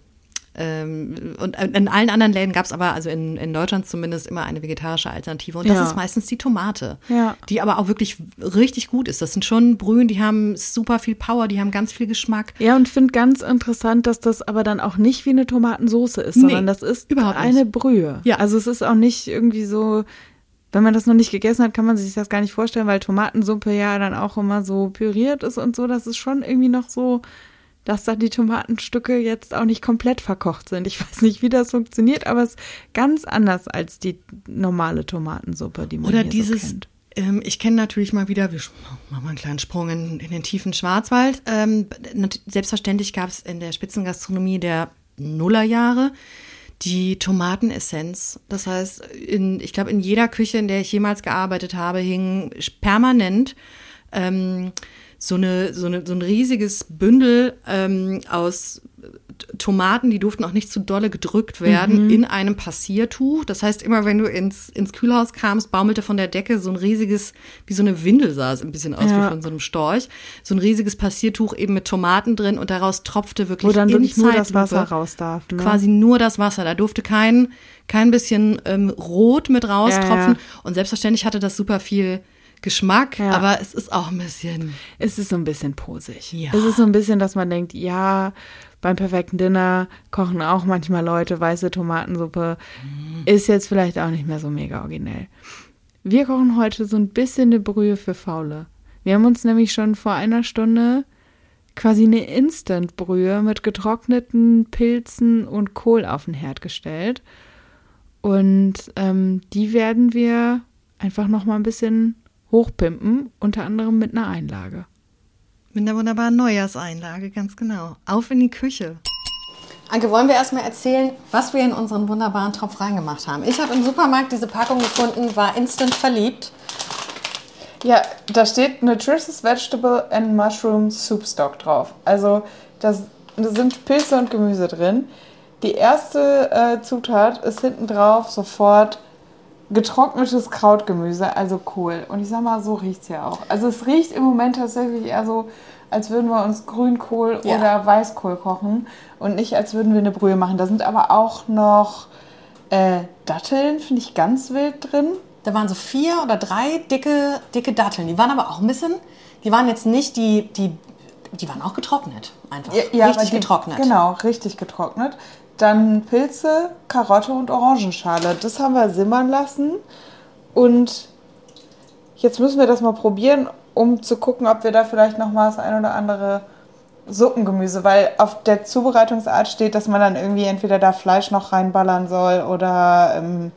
Ähm, und in allen anderen Läden gab es aber, also in, in Deutschland zumindest, immer eine vegetarische Alternative. Und das Ja. ist meistens die Tomate, Ja. die aber auch wirklich richtig gut ist. Das sind schon Brühen, die haben super viel Power, die haben ganz viel Geschmack. Ja, und finde ganz interessant, dass das aber dann auch nicht wie eine Tomatensoße ist, Nee, sondern das ist eine Brühe. Ja. Also es ist auch nicht irgendwie so, wenn man das noch nicht gegessen hat, kann man sich das gar nicht vorstellen, weil Tomatensuppe ja dann auch immer so püriert ist und so. Das ist schon irgendwie noch so, dass da die Tomatenstücke jetzt auch nicht komplett verkocht sind. Ich weiß nicht, wie das funktioniert, aber es ist ganz anders als die normale Tomatensuppe, die man Oder hier dieses, so kennt. ähm, ich kenne natürlich mal wieder, wir machen mal einen kleinen Sprung in, in den tiefen Schwarzwald. Ähm, selbstverständlich gab es in der Spitzengastronomie der Nullerjahre die Tomatenessenz. Das heißt, in, ich glaube, in jeder Küche, in der ich jemals gearbeitet habe, hing permanent ähm, so, eine, so, eine, so ein riesiges Bündel ähm, aus Tomaten, die durften auch nicht zu dolle gedrückt werden, in einem Passiertuch. Das heißt, immer wenn du ins, ins Kühlhaus kamst, baumelte von der Decke so ein riesiges, wie so eine Windel sah es ein bisschen aus, Ja. wie von so einem Storch. So ein riesiges Passiertuch eben mit Tomaten drin und daraus tropfte wirklich Wo dann wirklich nur das Wasser raus darf. Ne? quasi nur das Wasser. Da durfte kein, kein bisschen ähm, Rot mit raustropfen. Ja, Und selbstverständlich hatte das super viel Geschmack, Ja. aber es ist auch ein bisschen. es ist so ein bisschen posig. Ja. Es ist so ein bisschen, dass man denkt, ja, beim perfekten Dinner kochen auch manchmal Leute weiße Tomatensuppe. Ist jetzt vielleicht auch nicht mehr so mega originell. Wir kochen heute so ein bisschen eine Brühe für Faule. Wir haben uns nämlich schon vor einer Stunde quasi eine Instant-Brühe mit getrockneten Pilzen und Kohl auf den Herd gestellt. Und ähm, die werden wir einfach noch mal ein bisschen hochpimpen, unter anderem mit einer Einlage. Mit einer wunderbaren Neujahrseinlage, ganz genau. Auf in die Küche. Anke, wollen wir erstmal erzählen, was wir in unseren wunderbaren Topf reingemacht haben? Ich habe im Supermarkt diese Packung gefunden, war instant verliebt. Ja, da steht Nutritious Vegetable and Mushroom Soup Stock drauf. Also das, da sind Pilze und Gemüse drin. Die erste äh, Zutat ist hinten drauf sofort getrocknetes Krautgemüse, also Kohl. Und ich sag mal, so riecht es ja auch. Also es riecht im Moment tatsächlich eher so, als würden wir uns Grünkohl Ja. oder Weißkohl kochen und nicht, als würden wir eine Brühe machen. Da sind aber auch noch äh, Datteln, finde ich ganz wild drin. Da waren so vier oder drei dicke, dicke Datteln. Die waren aber auch ein bisschen, die waren jetzt nicht die, die, die waren auch getrocknet. Einfach. aber Richtig die- getrocknet. Genau, richtig getrocknet. Dann Pilze, Karotte und Orangenschale. Das haben wir simmern lassen. Und jetzt müssen wir das mal probieren, um zu gucken, ob wir da vielleicht noch mal das ein oder andere Suppengemüse, weil auf der Zubereitungsart steht, dass man dann irgendwie entweder da Fleisch noch reinballern soll oder ähm,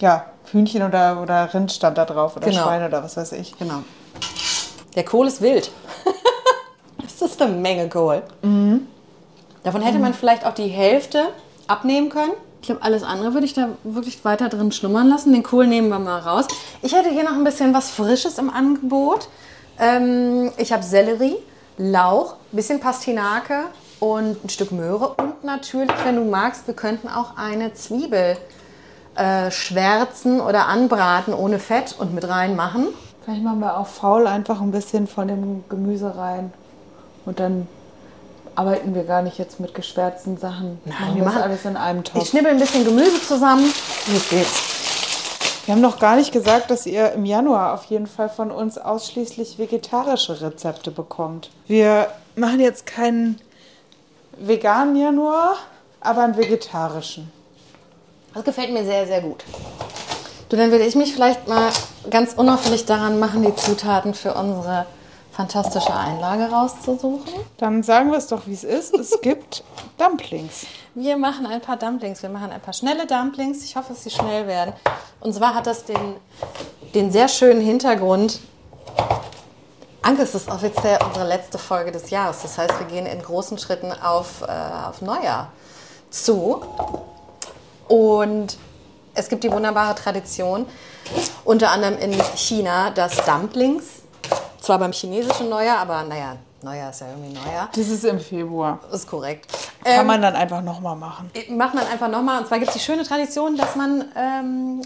ja, Hühnchen oder, oder Rind stand da drauf oder Genau. Schwein oder was weiß ich. Genau. Der Kohl ist wild. das ist eine Menge Kohl. Davon hätte man vielleicht auch die Hälfte abnehmen können. Ich glaube, alles andere würde ich da wirklich weiter drin schlummern lassen. Den Kohl nehmen wir mal raus. Ich hätte hier noch ein bisschen was Frisches im Angebot. Ähm, ich habe Sellerie, Lauch, bisschen Pastinake und ein Stück Möhre. Und natürlich, wenn du magst, wir könnten auch eine Zwiebel äh, schwärzen oder anbraten ohne Fett und mit reinmachen. Vielleicht machen wir auch faul einfach ein bisschen von dem Gemüse rein. Und dann arbeiten wir gar nicht jetzt mit geschwärzten Sachen. Nein, machen wir machen- alles in einem Topf. Ich schnibbel ein bisschen Gemüse zusammen. Los geht's. Wir haben noch gar nicht gesagt, dass ihr im Januar auf jeden Fall von uns ausschließlich vegetarische Rezepte bekommt. Wir machen jetzt keinen veganen Januar, aber einen vegetarischen. Das gefällt mir sehr, sehr gut. Du, dann würde ich mich vielleicht mal ganz unauffällig daran machen, die Zutaten für unsere fantastische Einlage rauszusuchen. Dann sagen wir es doch, wie es ist. Es gibt Dumplings. Wir machen ein paar Dumplings. Wir machen ein paar schnelle Dumplings. Ich hoffe, dass sie schnell werden. Und zwar hat das den, den sehr schönen Hintergrund. Anke, es ist offiziell unsere letzte Folge des Jahres. Das heißt, wir gehen in großen Schritten auf, äh, auf Neujahr zu. Und es gibt die wunderbare Tradition, unter anderem in China, dass Dumplings, zwar beim chinesischen Neujahr, aber naja, Neujahr ist ja irgendwie Neujahr. Das ist im Februar. Ist korrekt. Kann Ähm, man dann einfach nochmal machen. macht man einfach nochmal. Und zwar gibt es die schöne Tradition, dass man ähm,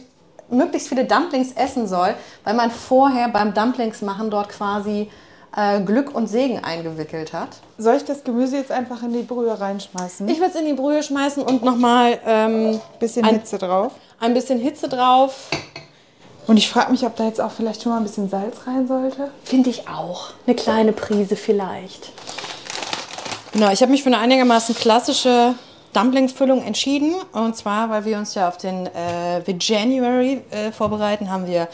möglichst viele Dumplings essen soll, weil man vorher beim Dumplings machen dort quasi äh, Glück und Segen eingewickelt hat. Soll ich das Gemüse jetzt einfach in die Brühe reinschmeißen? Ich würde es in die Brühe schmeißen und nochmal ähm, bisschen ein- Hitze drauf. ein bisschen Hitze drauf. Und ich frage mich, ob da jetzt auch vielleicht schon mal ein bisschen Salz rein sollte. Finde ich auch. Eine kleine Prise vielleicht. Genau, ich habe mich für eine einigermaßen klassische Dumplingfüllung entschieden. Und zwar, weil wir uns ja auf den äh, January äh, vorbereiten, haben wir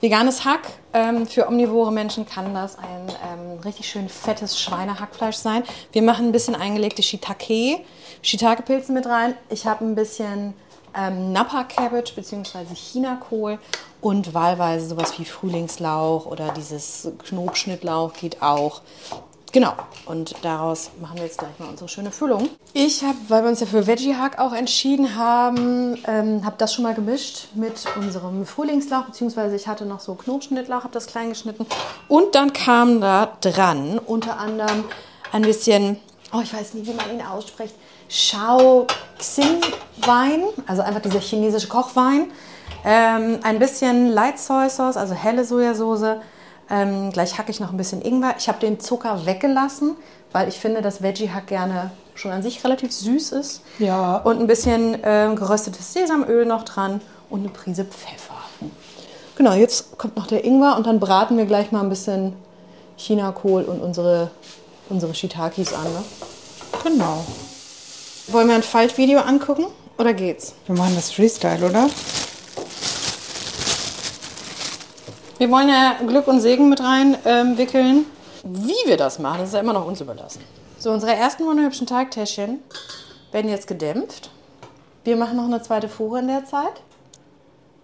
veganes Hack. Ähm, für omnivore Menschen kann das ein ähm, richtig schön fettes Schweinehackfleisch sein. Wir machen ein bisschen eingelegte Shiitake, Shiitake-Pilze mit rein. Ich habe ein bisschen ähm, Napa Cabbage bzw. Chinakohl und wahlweise sowas wie Frühlingslauch oder dieses Knobschnittlauch geht auch. Genau, und daraus machen wir jetzt gleich mal unsere schöne Füllung. Ich habe, weil wir uns ja für Veggie Hack auch entschieden haben, ähm, habe das schon mal gemischt mit unserem Frühlingslauch, beziehungsweise ich hatte noch so Knobschnittlauch, habe das klein geschnitten. Und dann kam da dran unter anderem ein bisschen, oh, ich weiß nicht, wie man ihn ausspricht, Shao Xin Wein, also einfach dieser chinesische Kochwein. Ähm, ein bisschen Light Soy Sauce, also helle Sojasauce. Ähm, gleich hacke ich noch ein bisschen Ingwer. Ich habe den Zucker weggelassen, weil ich finde, dass Veggie Hack gerne schon an sich relativ süß ist. Ja. Und ein bisschen ähm, geröstetes Sesamöl noch dran und eine Prise Pfeffer. Genau, jetzt kommt noch der Ingwer und dann braten wir gleich mal ein bisschen Chinakohl und unsere, unsere Shiitakes an. Ne? Genau. Wollen wir ein Faltvideo angucken oder geht's? Wir machen das Freestyle, oder? Wir wollen ja Glück und Segen mit rein ähm. Wie wir das machen, das ist ja immer noch uns überlassen. So, unsere ersten wunderhübschen Teigtäschchen werden jetzt gedämpft. Wir machen noch eine zweite Fuhre in der Zeit.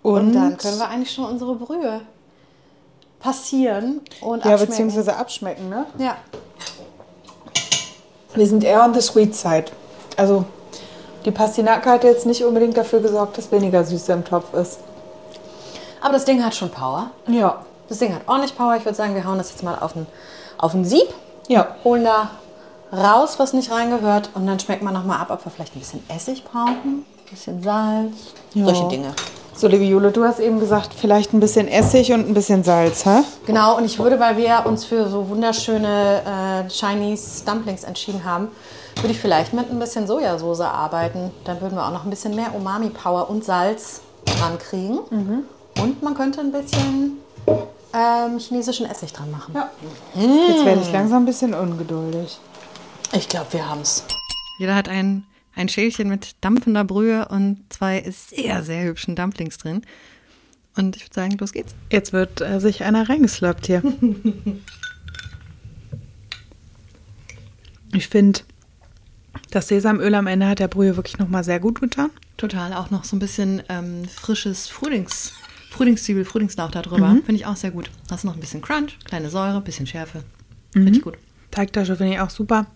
Und, dann können wir eigentlich schon unsere Brühe passieren und ja, abschmecken. beziehungsweise abschmecken, ne? Ja, Wir sind eher on the sweet side. Also die Pastinake hat jetzt nicht unbedingt dafür gesorgt, dass weniger Süße im Topf ist. aber das Ding hat schon Power. Ja. Das Ding hat ordentlich Power. Ich würde sagen, wir hauen das jetzt mal auf ein, auf ein Sieb. Ja. holen da raus, was nicht reingehört und dann schmeckt man nochmal ab, ob wir vielleicht ein bisschen Essig brauchen, ein bisschen Salz, Ja. solche Dinge. So, liebe Jule, du hast eben gesagt, vielleicht ein bisschen Essig und ein bisschen Salz, hä? Genau, und ich würde, weil wir uns für so wunderschöne äh, Chinese Dumplings entschieden haben, würde ich vielleicht mit ein bisschen Sojasauce arbeiten. Dann würden wir auch noch ein bisschen mehr Umami-Power und Salz dran kriegen. Und man könnte ein bisschen ähm, chinesischen Essig dran machen. Ja. Jetzt werde ich langsam ein bisschen ungeduldig. Ich glaube, wir haben es. Jeder hat ein, ein Schälchen mit dampfender Brühe und zwei sehr, sehr hübschen Dumplings drin. Und ich würde sagen, los geht's. Jetzt wird äh, sich einer reingeslappt hier. ich finde, das Sesamöl am Ende hat der Brühe wirklich nochmal sehr gut getan. Total, auch noch so ein bisschen ähm, frisches Frühlings, Frühlingszwiebel, Frühlingslauch da drüber. Finde ich auch sehr gut. Hast noch ein bisschen Crunch, kleine Säure, bisschen Schärfe. Finde ich gut. Teigtasche finde ich auch super.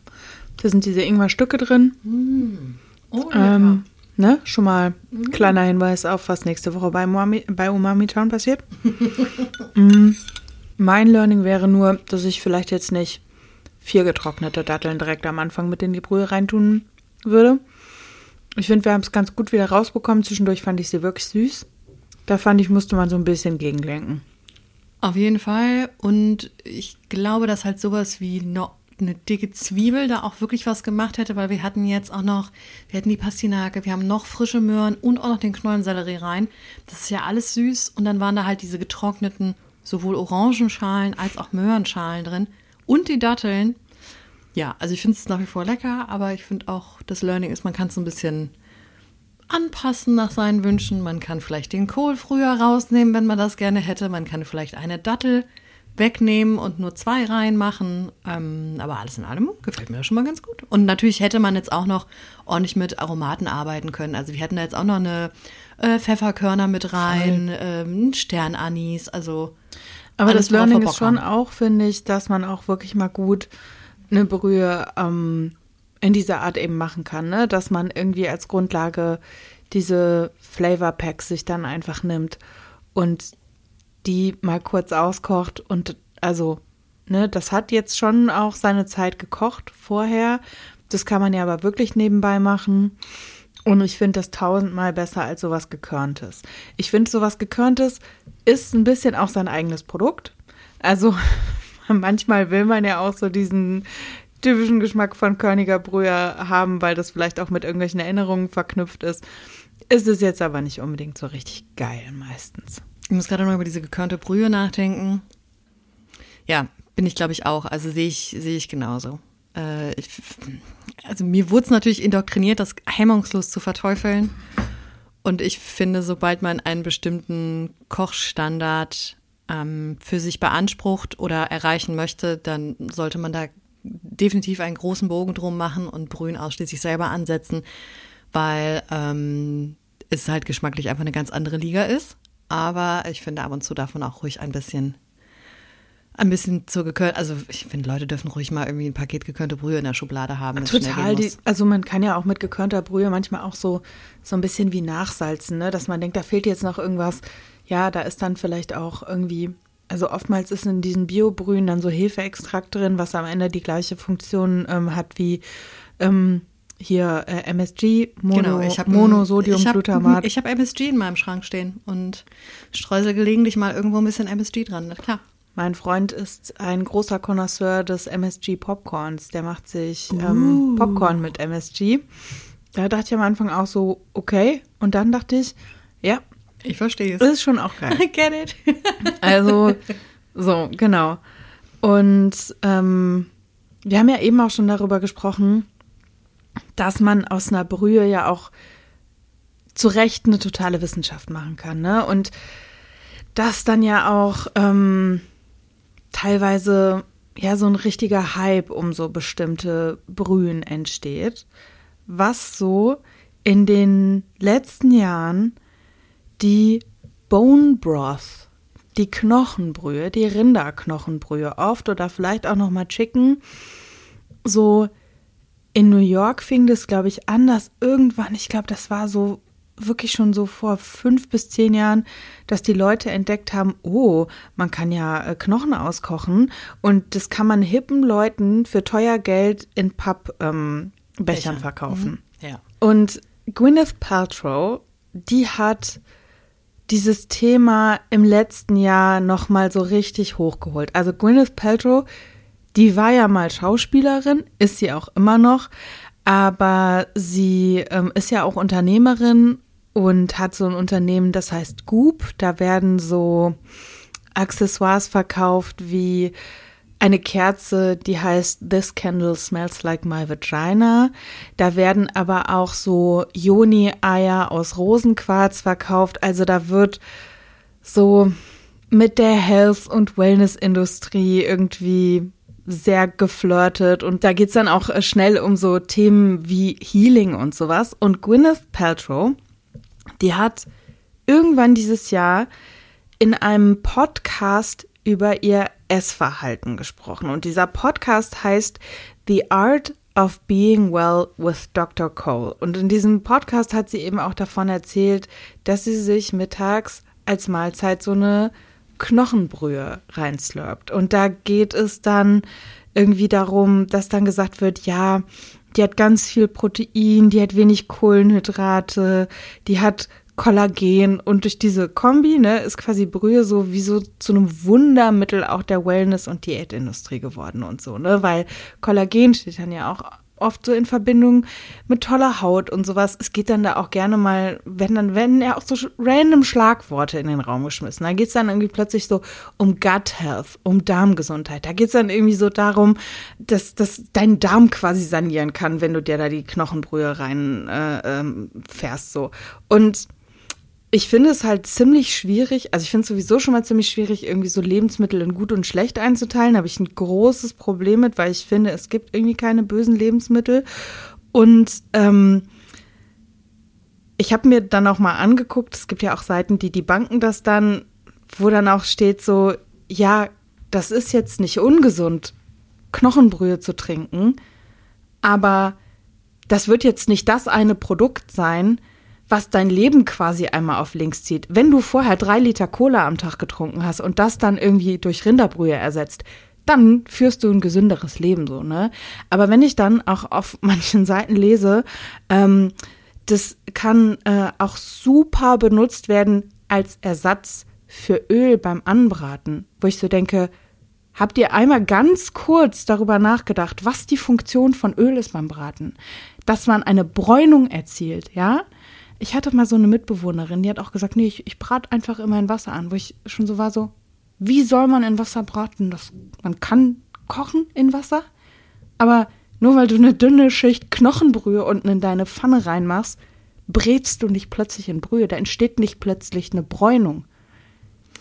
Da sind diese Ingwerstücke drin. Oh, Ähm, ne? Schon mal kleiner Hinweis auf, was nächste Woche bei Umami, bei Umami Town passiert. Mm, mein Learning wäre nur, dass ich vielleicht jetzt nicht vier getrocknete Datteln direkt am Anfang mit in die Brühe reintun würde. Ich finde, wir haben es ganz gut wieder rausbekommen. Zwischendurch fand ich sie wirklich süß. Da fand ich, musste man so ein bisschen gegenlenken. Auf jeden Fall. Und ich glaube, dass halt sowas wie noch eine dicke Zwiebel da auch wirklich was gemacht hätte, weil wir hatten jetzt auch noch, wir hatten die Pastinake, wir haben noch frische Möhren und auch noch den Knollensellerie rein. Das ist ja alles süß. Und dann waren da halt diese getrockneten, sowohl Orangenschalen als auch Möhrenschalen drin. Und die Datteln. Ja, also ich finde es nach wie vor lecker, aber ich finde auch, das Learning ist, man kann es ein bisschen anpassen nach seinen Wünschen. Man kann vielleicht den Kohl früher rausnehmen, wenn man das gerne hätte. Man kann vielleicht eine Dattel wegnehmen und nur zwei reinmachen. Ähm, aber alles in allem gefällt mir das schon mal ganz gut. Und natürlich hätte man jetzt auch noch ordentlich mit Aromaten arbeiten können. Also wir hätten da jetzt auch noch eine äh, Pfefferkörner mit rein, ähm, Sternanis, also. Aber das Learning ist schon auch, finde ich, dass man auch wirklich mal gut eine Brühe ähm, in dieser Art eben machen kann, ne? Dass man irgendwie als Grundlage diese Flavor Packs sich dann einfach nimmt und die mal kurz auskocht und also, ne, das hat jetzt schon auch seine Zeit gekocht vorher. Das kann man ja aber wirklich nebenbei machen. Und ich finde das tausendmal besser als sowas gekörntes. Ich finde sowas gekörntes ist ein bisschen auch sein eigenes Produkt. Also manchmal will man ja auch so diesen typischen Geschmack von körniger Brühe haben, weil das vielleicht auch mit irgendwelchen Erinnerungen verknüpft ist. Ist es jetzt aber nicht unbedingt so richtig geil meistens. Ich muss gerade noch über diese gekörnte Brühe nachdenken. Ja, bin ich glaube ich auch. Also sehe ich, sehe ich genauso. Äh, ich, also mir wurde es natürlich indoktriniert, das hemmungslos zu verteufeln. Und ich finde, sobald man einen bestimmten Kochstandard ähm, für sich beansprucht oder erreichen möchte, dann sollte man da definitiv einen großen Bogen drum machen und Brühen ausschließlich selber ansetzen, weil ähm, es halt geschmacklich einfach eine ganz andere Liga ist. Aber ich finde, ab und zu darf man auch ruhig ein bisschen, ein bisschen zu gekörnt. Also ich finde, Leute dürfen ruhig mal irgendwie ein Paket gekörnte Brühe in der Schublade haben. Total. Die, also man kann ja auch mit gekörnter Brühe manchmal auch so, so ein bisschen wie nachsalzen, ne? dass man denkt, da fehlt jetzt noch irgendwas. Ja, da ist dann vielleicht auch irgendwie also oftmals ist in diesen Biobrühen dann so Hefeextrakt drin, was am Ende die gleiche Funktion ähm, hat wie ähm, hier äh, MSG, Mono, genau, ich hab, Monosodiumglutamat. Ich habe hab MSG in meinem Schrank stehen und streusel gelegentlich mal irgendwo ein bisschen MSG dran, klar. Mein Freund ist ein großer Connoisseur des MSG Popcorns. Der macht sich ähm, uh. Popcorn mit MSG. Da dachte ich am Anfang auch so, okay. Und dann dachte ich, ja. Ich verstehe es. Das ist schon auch geil. I get it. also, so, genau. Und ähm, wir haben ja eben auch schon darüber gesprochen, dass man aus einer Brühe ja auch zu Recht eine totale Wissenschaft machen kann. Ne? Und dass dann ja auch ähm, teilweise ja so ein richtiger Hype um so bestimmte Brühen entsteht, was so in den letzten Jahren die Bone Broth, die Knochenbrühe, die Rinderknochenbrühe oft oder vielleicht auch noch mal Chicken so in New York fing das, glaube ich, anders irgendwann. Ich glaube, das war so wirklich schon so vor fünf bis zehn Jahren, dass die Leute entdeckt haben, oh, man kann ja äh, Knochen auskochen und das kann man hippen Leuten für teuer Geld in Pappbechern ähm, verkaufen. Mhm. Ja. Und Gwyneth Paltrow, die hat dieses Thema im letzten Jahr noch mal so richtig hochgeholt. Also Gwyneth Paltrow die war ja mal Schauspielerin, ist sie auch immer noch, aber sie ähm, ist ja auch Unternehmerin und hat so ein Unternehmen, das heißt Goop. Da werden so Accessoires verkauft wie eine Kerze, die heißt This Candle Smells Like My Vagina. Da werden aber auch so Joni-Eier aus Rosenquarz verkauft. Also da wird so mit der Health- und Wellness-Industrie irgendwie sehr geflirtet und da geht's dann auch äh, schnell um so Themen wie Healing und sowas. Und Gwyneth Paltrow, die hat irgendwann dieses Jahr in einem Podcast über ihr Essverhalten gesprochen. Und dieser Podcast heißt The Art of Being Well with Dr. Cole. Und in diesem Podcast hat sie eben auch davon erzählt, dass sie sich mittags als Mahlzeit so eine Knochenbrühe reinslurpt. Und da geht es dann irgendwie darum, dass dann gesagt wird, ja, die hat ganz viel Protein, die hat wenig Kohlenhydrate, die hat Kollagen und durch diese Kombi, ne, ist quasi Brühe so wie so zu einem Wundermittel auch der Wellness- und Diätindustrie geworden und so, ne, weil Kollagen steht dann ja auch oft so in Verbindung mit toller Haut und sowas. Es geht dann da auch gerne mal, wenn dann werden ja auch so random Schlagworte in den Raum geschmissen. Da geht es dann irgendwie plötzlich so um Gut Health, um Darmgesundheit. Da geht es dann irgendwie so darum, dass, dass dein Darm quasi sanieren kann, wenn du dir da die Knochenbrühe rein äh, ähm, fährst so. Und ich finde es halt ziemlich schwierig, also ich finde es sowieso schon mal ziemlich schwierig, irgendwie so Lebensmittel in gut und schlecht einzuteilen. Da habe ich ein großes Problem mit, weil ich finde, es gibt irgendwie keine bösen Lebensmittel. Und ähm, ich habe mir dann auch mal angeguckt, es gibt ja auch Seiten, die die Banken das dann, wo dann auch steht so, ja, das ist jetzt nicht ungesund, Knochenbrühe zu trinken, aber das wird jetzt nicht das eine Produkt sein, was dein Leben quasi einmal auf links zieht. Wenn du vorher drei Liter Cola am Tag getrunken hast und das dann irgendwie durch Rinderbrühe ersetzt, dann führst du ein gesünderes Leben so, ne? Aber wenn ich dann auch auf manchen Seiten lese, ähm, das kann äh, auch super benutzt werden als Ersatz für Öl beim Anbraten, wo ich so denke, habt ihr einmal ganz kurz darüber nachgedacht, was die Funktion von Öl ist beim Braten? Dass man eine Bräunung erzielt, ja? Ich hatte mal so eine Mitbewohnerin, die hat auch gesagt, nee, ich, ich brate einfach immer in Wasser an, wo ich schon so war, so, wie soll man in Wasser braten? Das, man kann kochen in Wasser, aber nur weil du eine dünne Schicht Knochenbrühe unten in deine Pfanne reinmachst, brätst du nicht plötzlich in Brühe. Da entsteht nicht plötzlich eine Bräunung.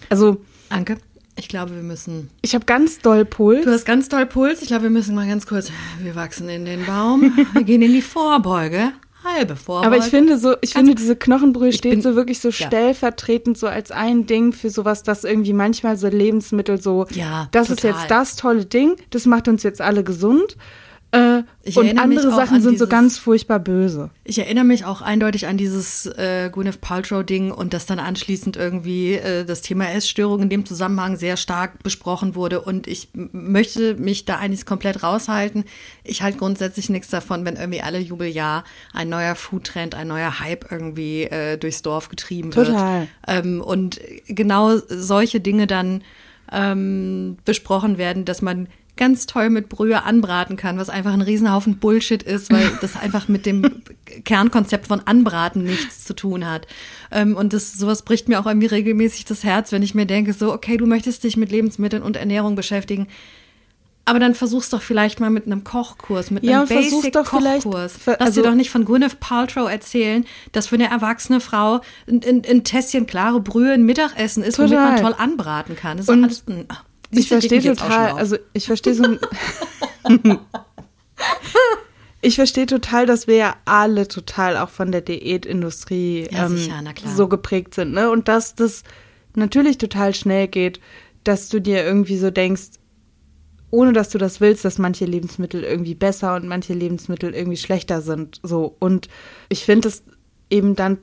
Also. Anke, ich glaube, wir müssen. Ich habe ganz doll Puls. Du hast ganz doll Puls. Ich glaube, wir müssen mal ganz kurz. Wir wachsen in den Baum. Wir gehen in die Vorbeuge halbe Vorbeuge. Aber ich finde so, ich finde diese Knochenbrühe steht bin, so wirklich so ja. stellvertretend so als ein Ding für sowas, das irgendwie manchmal so Lebensmittel so, ja, das total. ist jetzt das tolle Ding, das macht uns jetzt alle gesund. Äh, und andere Sachen sind dieses, so ganz furchtbar böse. Ich erinnere mich auch eindeutig an dieses äh, Gwyneth Paltrow-Ding und dass dann anschließend irgendwie äh, das Thema Essstörung in dem Zusammenhang sehr stark besprochen wurde. Und ich möchte mich da eigentlich komplett raushalten. Ich halte grundsätzlich nichts davon, wenn irgendwie alle Jubeljahr ein neuer Foodtrend, ein neuer Hype irgendwie äh, durchs Dorf getrieben wird. Total. Ähm, und genau solche Dinge dann ähm, besprochen werden, dass man ganz toll mit Brühe anbraten kann, was einfach ein Riesenhaufen Bullshit ist, weil das einfach mit dem Kernkonzept von Anbraten nichts zu tun hat. Ähm, und das, sowas bricht mir auch irgendwie regelmäßig das Herz, wenn ich mir denke, so, okay, du möchtest dich mit Lebensmitteln und Ernährung beschäftigen. Aber dann versuch's doch vielleicht mal mit einem Kochkurs, mit ja, einem Basic-Kochkurs. Lass also, dir doch nicht von Gwyneth Paltrow erzählen, dass für eine erwachsene Frau ein, ein, ein Tässchen klare Brühe ein Mittagessen ist, total. womit man toll anbraten kann. Das ist und, alles, ich verstehe total, also ich verstehe so ich verstehe total, dass wir ja alle total auch von der Diätindustrie ja, ähm, sicher, so geprägt sind, ne? Und dass das natürlich total schnell geht, dass du dir irgendwie so denkst, ohne dass du das willst, dass manche Lebensmittel irgendwie besser und manche Lebensmittel irgendwie schlechter sind. So. Und ich finde es eben dann,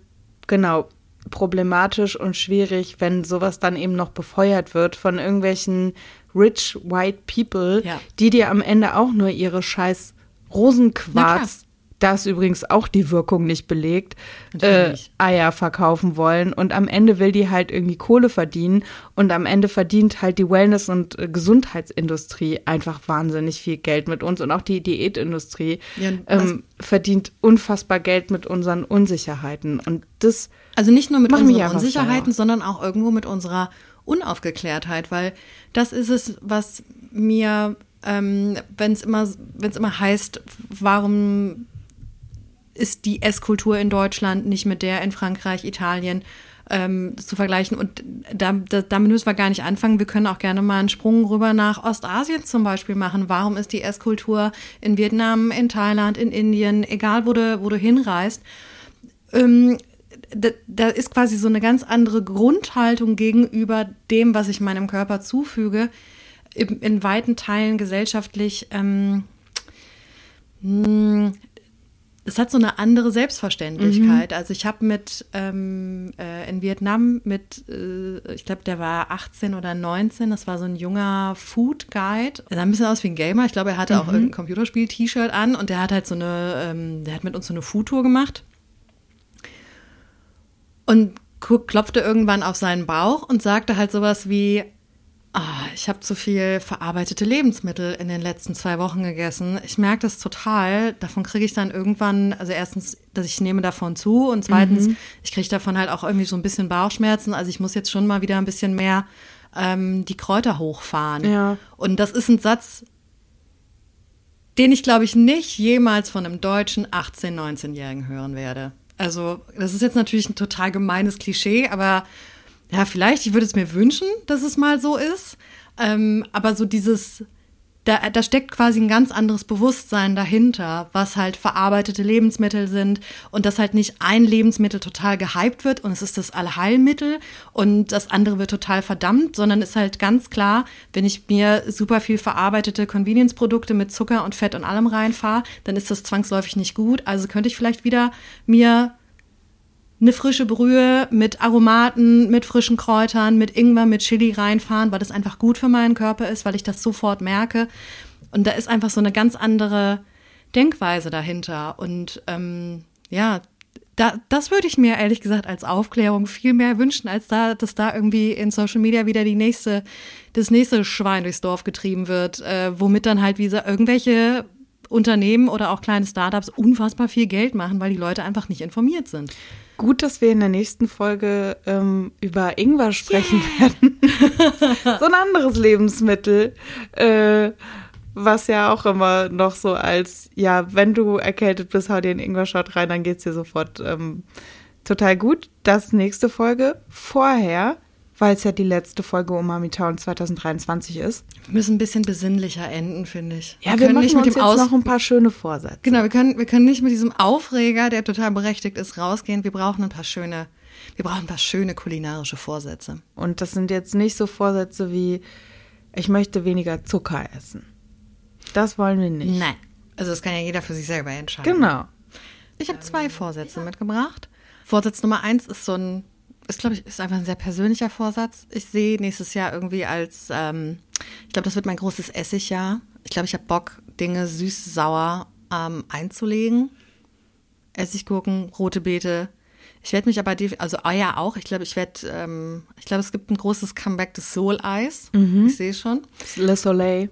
genau, problematisch und schwierig, wenn sowas dann eben noch befeuert wird von irgendwelchen rich white people, ja. die dir am Ende auch nur ihre scheiß Rosenquarz, das übrigens auch die Wirkung nicht belegt, äh, Eier verkaufen wollen. Und am Ende will die halt irgendwie Kohle verdienen. Und am Ende verdient halt die Wellness- und äh, Gesundheitsindustrie einfach wahnsinnig viel Geld mit uns. Und auch die Diätindustrie ja, ähm, verdient unfassbar Geld mit unseren Unsicherheiten. Und das also nicht nur mit unseren Unsicherheiten, sondern auch irgendwo mit unserer Unaufgeklärtheit, weil das ist es, was mir, ähm, wenn es immer, wenn es immer heißt, warum ist die Esskultur in Deutschland nicht mit der in Frankreich, Italien ähm, zu vergleichen. Und da, da, damit müssen wir gar nicht anfangen. Wir können auch gerne mal einen Sprung rüber nach Ostasien zum Beispiel machen. Warum ist die Esskultur in Vietnam, in Thailand, in Indien, egal wo du, wo du hinreist, ähm, da, da ist quasi so eine ganz andere Grundhaltung gegenüber dem, was ich meinem Körper zufüge, in, in weiten Teilen gesellschaftlich. Ähm, es hat so eine andere Selbstverständlichkeit. Mhm. Also ich habe mit ähm, äh, in Vietnam mit, äh, ich glaube, der war 18 oder 19, das war so ein junger Food Guide. Er sah ein bisschen aus wie ein Gamer. Ich glaube, er hatte mhm. auch irgendein Computerspiel-T-Shirt an und der hat halt so eine, ähm, der hat mit uns so eine Food-Tour gemacht und klopfte irgendwann auf seinen Bauch und sagte halt sowas wie, ich habe zu viel verarbeitete Lebensmittel in den letzten zwei Wochen gegessen. Ich merke das total. Davon kriege ich dann irgendwann, also erstens, dass ich nehme davon zu und zweitens, mhm. ich kriege davon halt auch irgendwie so ein bisschen Bauchschmerzen. Also ich muss jetzt schon mal wieder ein bisschen mehr ähm, die Kräuter hochfahren. Ja. Und das ist ein Satz, den ich, glaube ich, nicht jemals von einem deutschen 18-, 19-Jährigen hören werde. Also, das ist jetzt natürlich ein total gemeines Klischee, aber ja, vielleicht, ich würde es mir wünschen, dass es mal so ist. Ähm, aber so dieses, da, da steckt quasi ein ganz anderes Bewusstsein dahinter, was halt verarbeitete Lebensmittel sind und dass halt nicht ein Lebensmittel total gehypt wird und es ist das Allheilmittel und das andere wird total verdammt, sondern ist halt ganz klar, wenn ich mir super viel verarbeitete Convenience-Produkte mit Zucker und Fett und allem reinfahre, dann ist das zwangsläufig nicht gut. Also könnte ich vielleicht wieder mir eine frische Brühe mit Aromaten, mit frischen Kräutern, mit Ingwer, mit Chili reinfahren, weil das einfach gut für meinen Körper ist, weil ich das sofort merke. Und da ist einfach so eine ganz andere Denkweise dahinter. Und ähm, ja, da, das würde ich mir ehrlich gesagt als Aufklärung viel mehr wünschen, als da, dass da irgendwie in Social Media wieder die nächste, das nächste Schwein durchs Dorf getrieben wird, äh, womit dann halt wie irgendwelche Unternehmen oder auch kleine Startups unfassbar viel Geld machen, weil die Leute einfach nicht informiert sind. Gut, dass wir in der nächsten Folge ähm, über Ingwer sprechen yeah. werden. so ein anderes Lebensmittel, äh, was ja auch immer noch so als, ja, wenn du erkältet bist, hau dir einen Ingwer-Shot rein, dann geht's dir sofort ähm, total gut. Das nächste Folge. Vorher weil es ja die letzte Folge Umami Town 2023 ist. Wir müssen ein bisschen besinnlicher enden, finde ich. Ja, wir, wir können nicht mit dem jetzt noch ein paar schöne Vorsätze. Genau, wir können, wir können nicht mit diesem Aufreger, der total berechtigt ist, rausgehen. Wir brauchen ein paar schöne, wir brauchen ein paar schöne kulinarische Vorsätze. Und das sind jetzt nicht so Vorsätze wie, ich möchte weniger Zucker essen. Das wollen wir nicht. Nein. Also das kann ja jeder für sich selber entscheiden. Genau. Ich habe zwei Vorsätze mitgebracht. Vorsatz Nummer eins ist so ein ist, glaube ich, ist einfach ein sehr persönlicher Vorsatz. Ich sehe nächstes Jahr irgendwie als, ähm, ich glaube, das wird mein großes Essigjahr. Ich glaube, ich habe Bock, Dinge süß, sauer ähm, einzulegen. Essiggurken, rote Beete. Ich werde mich aber, also Eier auch. Ich glaube, ich werde, ähm, ich glaube, es gibt ein großes Comeback des Soul-Eis. Mhm. Ich sehe schon. Le Soleil.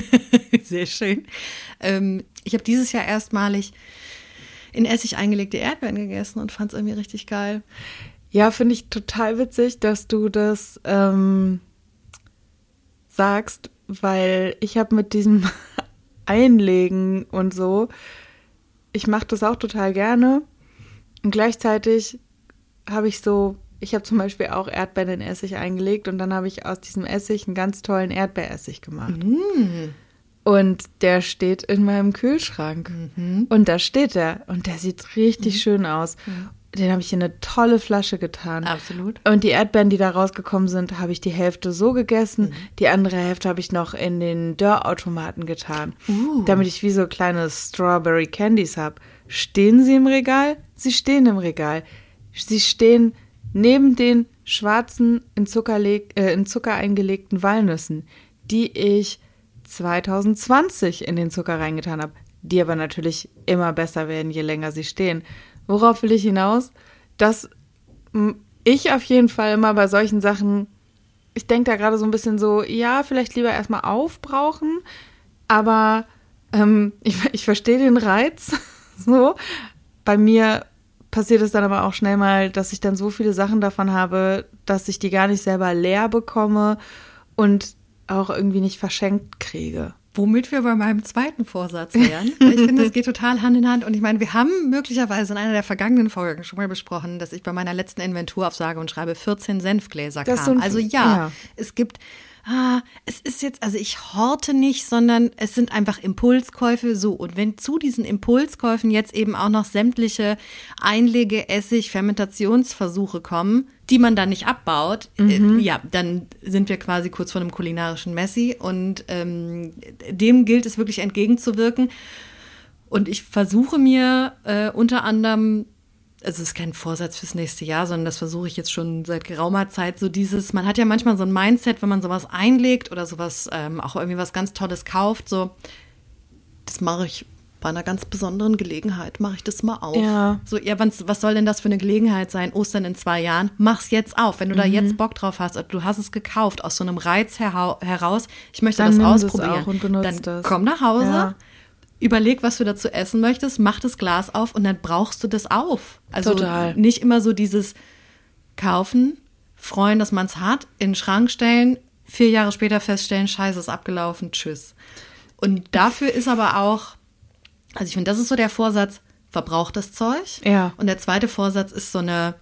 sehr schön. Ähm, ich habe dieses Jahr erstmalig in Essig eingelegte Erdbeeren gegessen und fand es irgendwie richtig geil. Ja, finde ich total witzig, dass du das ähm, sagst, weil ich habe mit diesem Einlegen und so, ich mache das auch total gerne. Und gleichzeitig habe ich so, ich habe zum Beispiel auch Erdbeeren in Essig eingelegt und dann habe ich aus diesem Essig einen ganz tollen Erdbeeressig gemacht. Mm. Und der steht in meinem Kühlschrank. Mhm. Und da steht er. Und der sieht richtig mhm. schön aus. Mhm den habe ich in eine tolle Flasche getan. Absolut. Und die Erdbeeren, die da rausgekommen sind, habe ich die Hälfte so gegessen. Mhm. Die andere Hälfte habe ich noch in den Dörrautomaten getan, uh. damit ich wie so kleine Strawberry Candies habe. Stehen sie im Regal? Sie stehen im Regal. Sie stehen neben den schwarzen, in Zucker, äh, in Zucker eingelegten Walnüssen, die ich 2020 in den Zucker reingetan habe, die aber natürlich immer besser werden, je länger sie stehen. Worauf will ich hinaus? Dass ich auf jeden Fall immer bei solchen Sachen, ich denke da gerade so ein bisschen so, ja, vielleicht lieber erstmal aufbrauchen, aber ähm, ich, ich verstehe den Reiz. so. Bei mir passiert es dann aber auch schnell mal, dass ich dann so viele Sachen davon habe, dass ich die gar nicht selber leer bekomme und auch irgendwie nicht verschenkt kriege. Womit wir bei meinem zweiten Vorsatz wären. ich finde, es geht total Hand in Hand. Und ich meine, wir haben möglicherweise in einer der vergangenen Folgen schon mal besprochen, dass ich bei meiner letzten Inventur auf sage und schreibe 14 Senfgläser kam. Also ja, ja, es gibt ah, es ist jetzt, also ich horte nicht, sondern es sind einfach Impulskäufe so. Und wenn zu diesen Impulskäufen jetzt eben auch noch sämtliche Einlege, Essig, Fermentationsversuche kommen, die man dann nicht abbaut, äh, mhm. äh, ja, dann sind wir quasi kurz vor einem kulinarischen Messi und ähm, dem gilt es wirklich entgegenzuwirken. Und ich versuche mir äh, unter anderem also es ist kein Vorsatz fürs nächste Jahr, sondern das versuche ich jetzt schon seit geraumer Zeit. So dieses, man hat ja manchmal so ein Mindset, wenn man sowas einlegt oder sowas, ähm, auch irgendwie was ganz Tolles kauft, so, das mache ich bei einer ganz besonderen Gelegenheit, mache ich das mal auf. Ja. So, ja, was, was soll denn das für eine Gelegenheit sein? Ostern in zwei Jahren? Mach's jetzt auf. Wenn du mhm. da jetzt Bock drauf hast, du hast es gekauft aus so einem Reiz heraus, ich möchte dann das ausprobieren, dann das. komm nach Hause. Ja überleg, was du dazu essen möchtest, mach das Glas auf und dann brauchst du das auf. Also Total. nicht immer so dieses kaufen, freuen, dass man es hat, in den Schrank stellen, vier Jahre später feststellen, scheiße, ist abgelaufen, tschüss. Und dafür ist aber auch, also ich finde, das ist so der Vorsatz, verbrauchtes Zeug. Ja. Und der zweite Vorsatz ist so eine,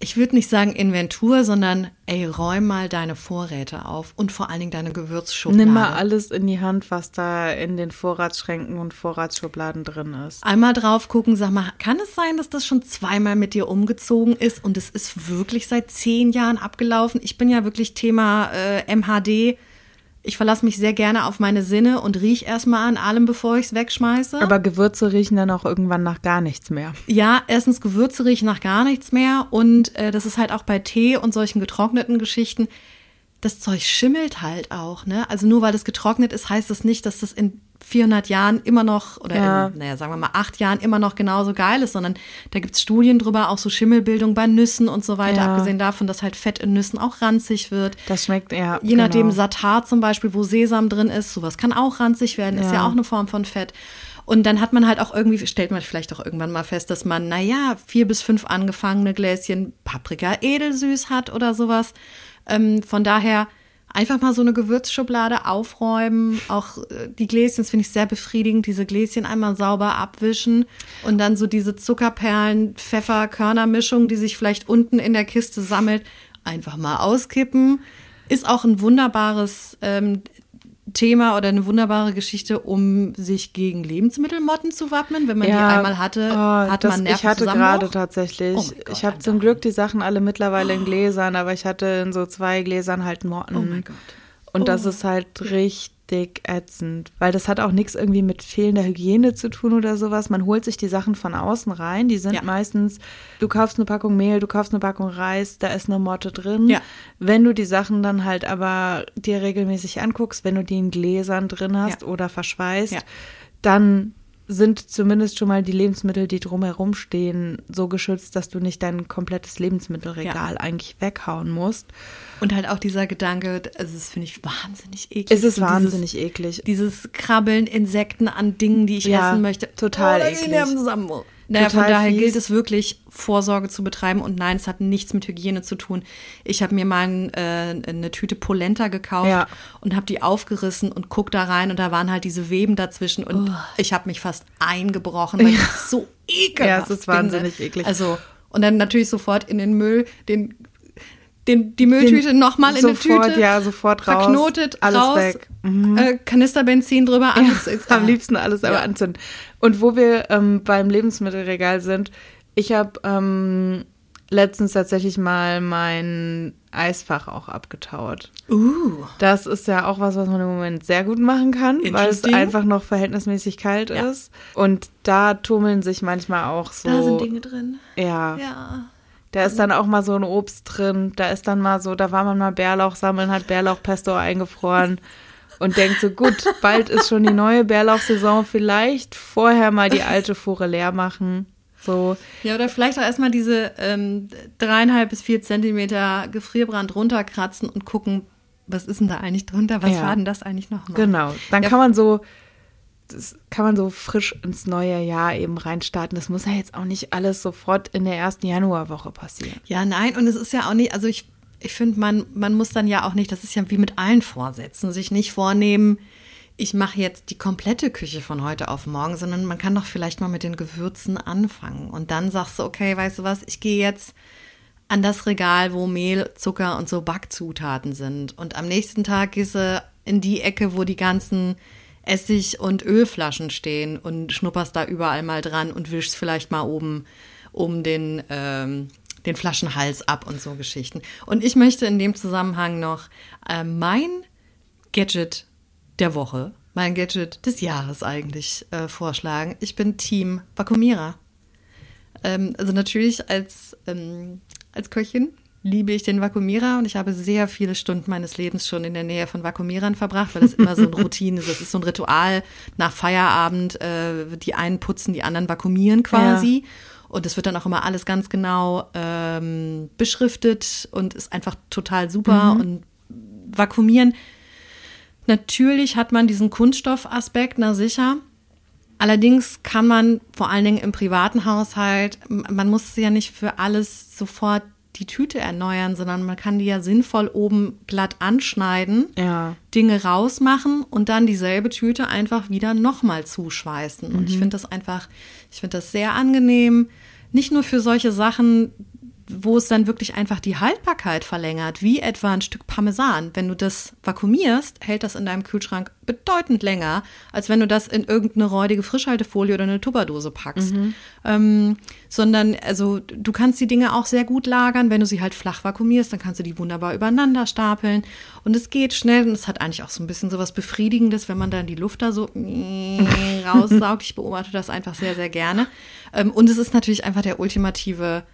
ich würde nicht sagen Inventur, sondern ey, räum mal deine Vorräte auf und vor allen Dingen deine Gewürzschublade. Nimm mal alles in die Hand, was da in den Vorratsschränken und Vorratsschubladen drin ist. Einmal drauf gucken, sag mal, kann es sein, dass das schon zweimal mit dir umgezogen ist und es ist wirklich seit zehn Jahren abgelaufen? Ich bin ja wirklich Thema äh, MHD. Ich verlasse mich sehr gerne auf meine Sinne und riech erstmal an allem, bevor ich es wegschmeiße. Aber Gewürze riechen dann auch irgendwann nach gar nichts mehr. Ja, erstens Gewürze riechen nach gar nichts mehr und äh, das ist halt auch bei Tee und solchen getrockneten Geschichten. Das Zeug schimmelt halt auch, ne? Also nur weil das getrocknet ist, heißt das nicht, dass das in 400 Jahren immer noch oder Ja. in, naja, sagen wir mal acht Jahren immer noch genauso geil ist, sondern da gibt's Studien drüber, auch so Schimmelbildung bei Nüssen und so weiter, Ja. abgesehen davon, dass halt Fett in Nüssen auch ranzig wird. Das schmeckt ja. Je nachdem, genau. Satar zum Beispiel, wo Sesam drin ist, sowas kann auch ranzig werden, ist Ja. ja auch eine Form von Fett. Und dann hat man halt auch irgendwie, stellt man vielleicht auch irgendwann mal fest, dass man, naja, vier bis fünf angefangene Gläschen Paprika edelsüß hat oder sowas. Ähm, von daher einfach mal so eine Gewürzschublade aufräumen. Auch äh, die Gläschen, das finde ich sehr befriedigend, diese Gläschen einmal sauber abwischen und dann so diese Zuckerperlen, Pfeffer-Körner-Mischung, die sich vielleicht unten in der Kiste sammelt, einfach mal auskippen. Ist auch ein wunderbares ähm, Thema oder eine wunderbare Geschichte, um sich gegen Lebensmittelmotten zu wappnen. Wenn man die einmal hatte, oh, hat das, man Ich hatte gerade tatsächlich. Oh Gott, ich habe zum. Glück die Sachen alle mittlerweile in Gläsern, aber ich hatte in so zwei Gläsern halt Motten. Oh mein Gott. Und das Oh. ist halt richtig ätzend, weil das hat auch nichts irgendwie mit fehlender Hygiene zu tun oder sowas. Man holt sich die Sachen von außen rein. Die sind Ja. meistens, du kaufst eine Packung Mehl, du kaufst eine Packung Reis, da ist eine Motte drin. Ja. Wenn du die Sachen dann halt aber dir regelmäßig anguckst, wenn du die in Gläsern drin hast Ja. oder verschweißt, dann sind zumindest schon mal die Lebensmittel, die drumherum stehen, so geschützt, dass du nicht dein komplettes Lebensmittelregal eigentlich weghauen musst. Und halt auch dieser Gedanke, also das finde ich wahnsinnig eklig. Es ist wahnsinnig eklig. Dieses, dieses Krabbeln, Insekten an Dingen, die ich Ja, essen möchte. total oh, eklig. Naja, von Total daher fies. gilt es wirklich, Vorsorge zu betreiben. Und nein, es hat nichts mit Hygiene zu tun. Ich habe mir mal äh, eine Tüte Polenta gekauft Ja. und habe die aufgerissen und guck da rein und da waren halt diese Weben dazwischen und ich habe mich fast eingebrochen, weil ich das so ekelhaft Ja, es ist wahnsinnig finde. eklig. Also, und dann natürlich sofort in den Müll, den, den, die Mülltüte nochmal in eine sofort, Tüte. ja, sofort raus. Verknotet, Alles raus, weg. Mhm. äh, Kanisterbenzin drüber, alles. Am liebsten alles aber Ja. anzünden. Und wo wir ähm, beim Lebensmittelregal sind, ich habe ähm, letztens tatsächlich mal mein Eisfach auch abgetaut. Uh. Das ist ja auch was, was man im Moment sehr gut machen kann, weil es einfach noch verhältnismäßig kalt Ja. ist. Und da tummeln sich manchmal auch so. Da sind Dinge drin. Ja, Ja. Da ist dann auch mal so ein Obst drin. Da ist dann mal so, da war man mal Bärlauch sammeln, hat Bärlauchpesto eingefroren und denkt so, gut, bald ist schon die neue Bärlauchsaison, vielleicht vorher mal die alte Fuhre leer machen. So, Ja, oder vielleicht auch erstmal diese ähm, dreieinhalb bis vier Zentimeter Gefrierbrand runterkratzen und gucken, was ist denn da eigentlich drunter? Was Ja. war denn das eigentlich nochmal? genau. Dann Ja. kann man so, das kann man so frisch ins neue Jahr eben reinstarten. Das muss ja jetzt auch nicht alles sofort in der ersten Januarwoche passieren. Ja, nein, und es ist ja auch nicht, also ich, ich finde, man, man muss dann ja auch nicht, das ist ja wie mit allen Vorsätzen, sich nicht vornehmen, ich mache jetzt die komplette Küche von heute auf morgen, sondern man kann doch vielleicht mal mit den Gewürzen anfangen. Und dann sagst du, okay, weißt du was, ich gehe jetzt an das Regal, wo Mehl, Zucker und so Backzutaten sind. Und am nächsten Tag gehst du in die Ecke, wo die ganzen Essig- und Ölflaschen stehen und schnupperst da überall mal dran und wischst vielleicht mal oben um den, ähm, den Flaschenhals ab und so Geschichten. Und ich möchte in dem Zusammenhang noch äh, mein Gadget der Woche, mein Gadget des Jahres eigentlich äh, vorschlagen. Ich bin Team Vakuumierer. Ähm, also natürlich als, ähm, als Köchin liebe ich den Vakuumierer und ich habe sehr viele Stunden meines Lebens schon in der Nähe von Vakuumierern verbracht, weil das immer so eine Routine ist. Das ist so ein Ritual nach Feierabend. Äh, die einen putzen, die anderen vakuumieren quasi. Und es wird dann auch immer alles ganz genau ähm, beschriftet und ist einfach total super. Und vakuumieren, natürlich hat man diesen Kunststoffaspekt, na sicher. Allerdings kann man vor allen Dingen im privaten Haushalt, man muss ja nicht für alles sofort die Tüte erneuern, sondern man kann die ja sinnvoll oben glatt anschneiden, Ja. Dinge rausmachen und dann dieselbe Tüte einfach wieder nochmal zuschweißen. Und ich finde das einfach, ich finde das sehr angenehm. Nicht nur für solche Sachen, wo es dann wirklich einfach die Haltbarkeit verlängert, wie etwa ein Stück Parmesan. Wenn du das vakuumierst, hält das in deinem Kühlschrank bedeutend länger, als wenn du das in irgendeine räudige Frischhaltefolie oder eine Tupperdose packst. Ähm, sondern, also, du kannst die Dinge auch sehr gut lagern. Wenn du sie halt flach vakuumierst, dann kannst du die wunderbar übereinander stapeln. Und es geht schnell und es hat eigentlich auch so ein bisschen so was Befriedigendes, wenn man dann die Luft da so raussaugt. Ich beobachte das einfach sehr, sehr gerne. Ähm, und es ist natürlich einfach der ultimative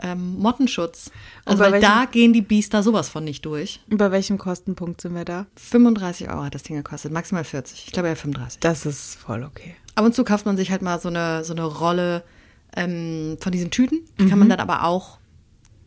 ähm, Mottenschutz. Also, welchem- da gehen die Biester sowas von nicht durch. Bei welchem Kostenpunkt sind wir da? 35 Euro hat das Ding gekostet, maximal 40. Ich glaube ja 35. Das ist voll okay. Ab und zu kauft man sich halt mal so eine, so eine Rolle ähm, von diesen Tüten. Die kann man dann aber auch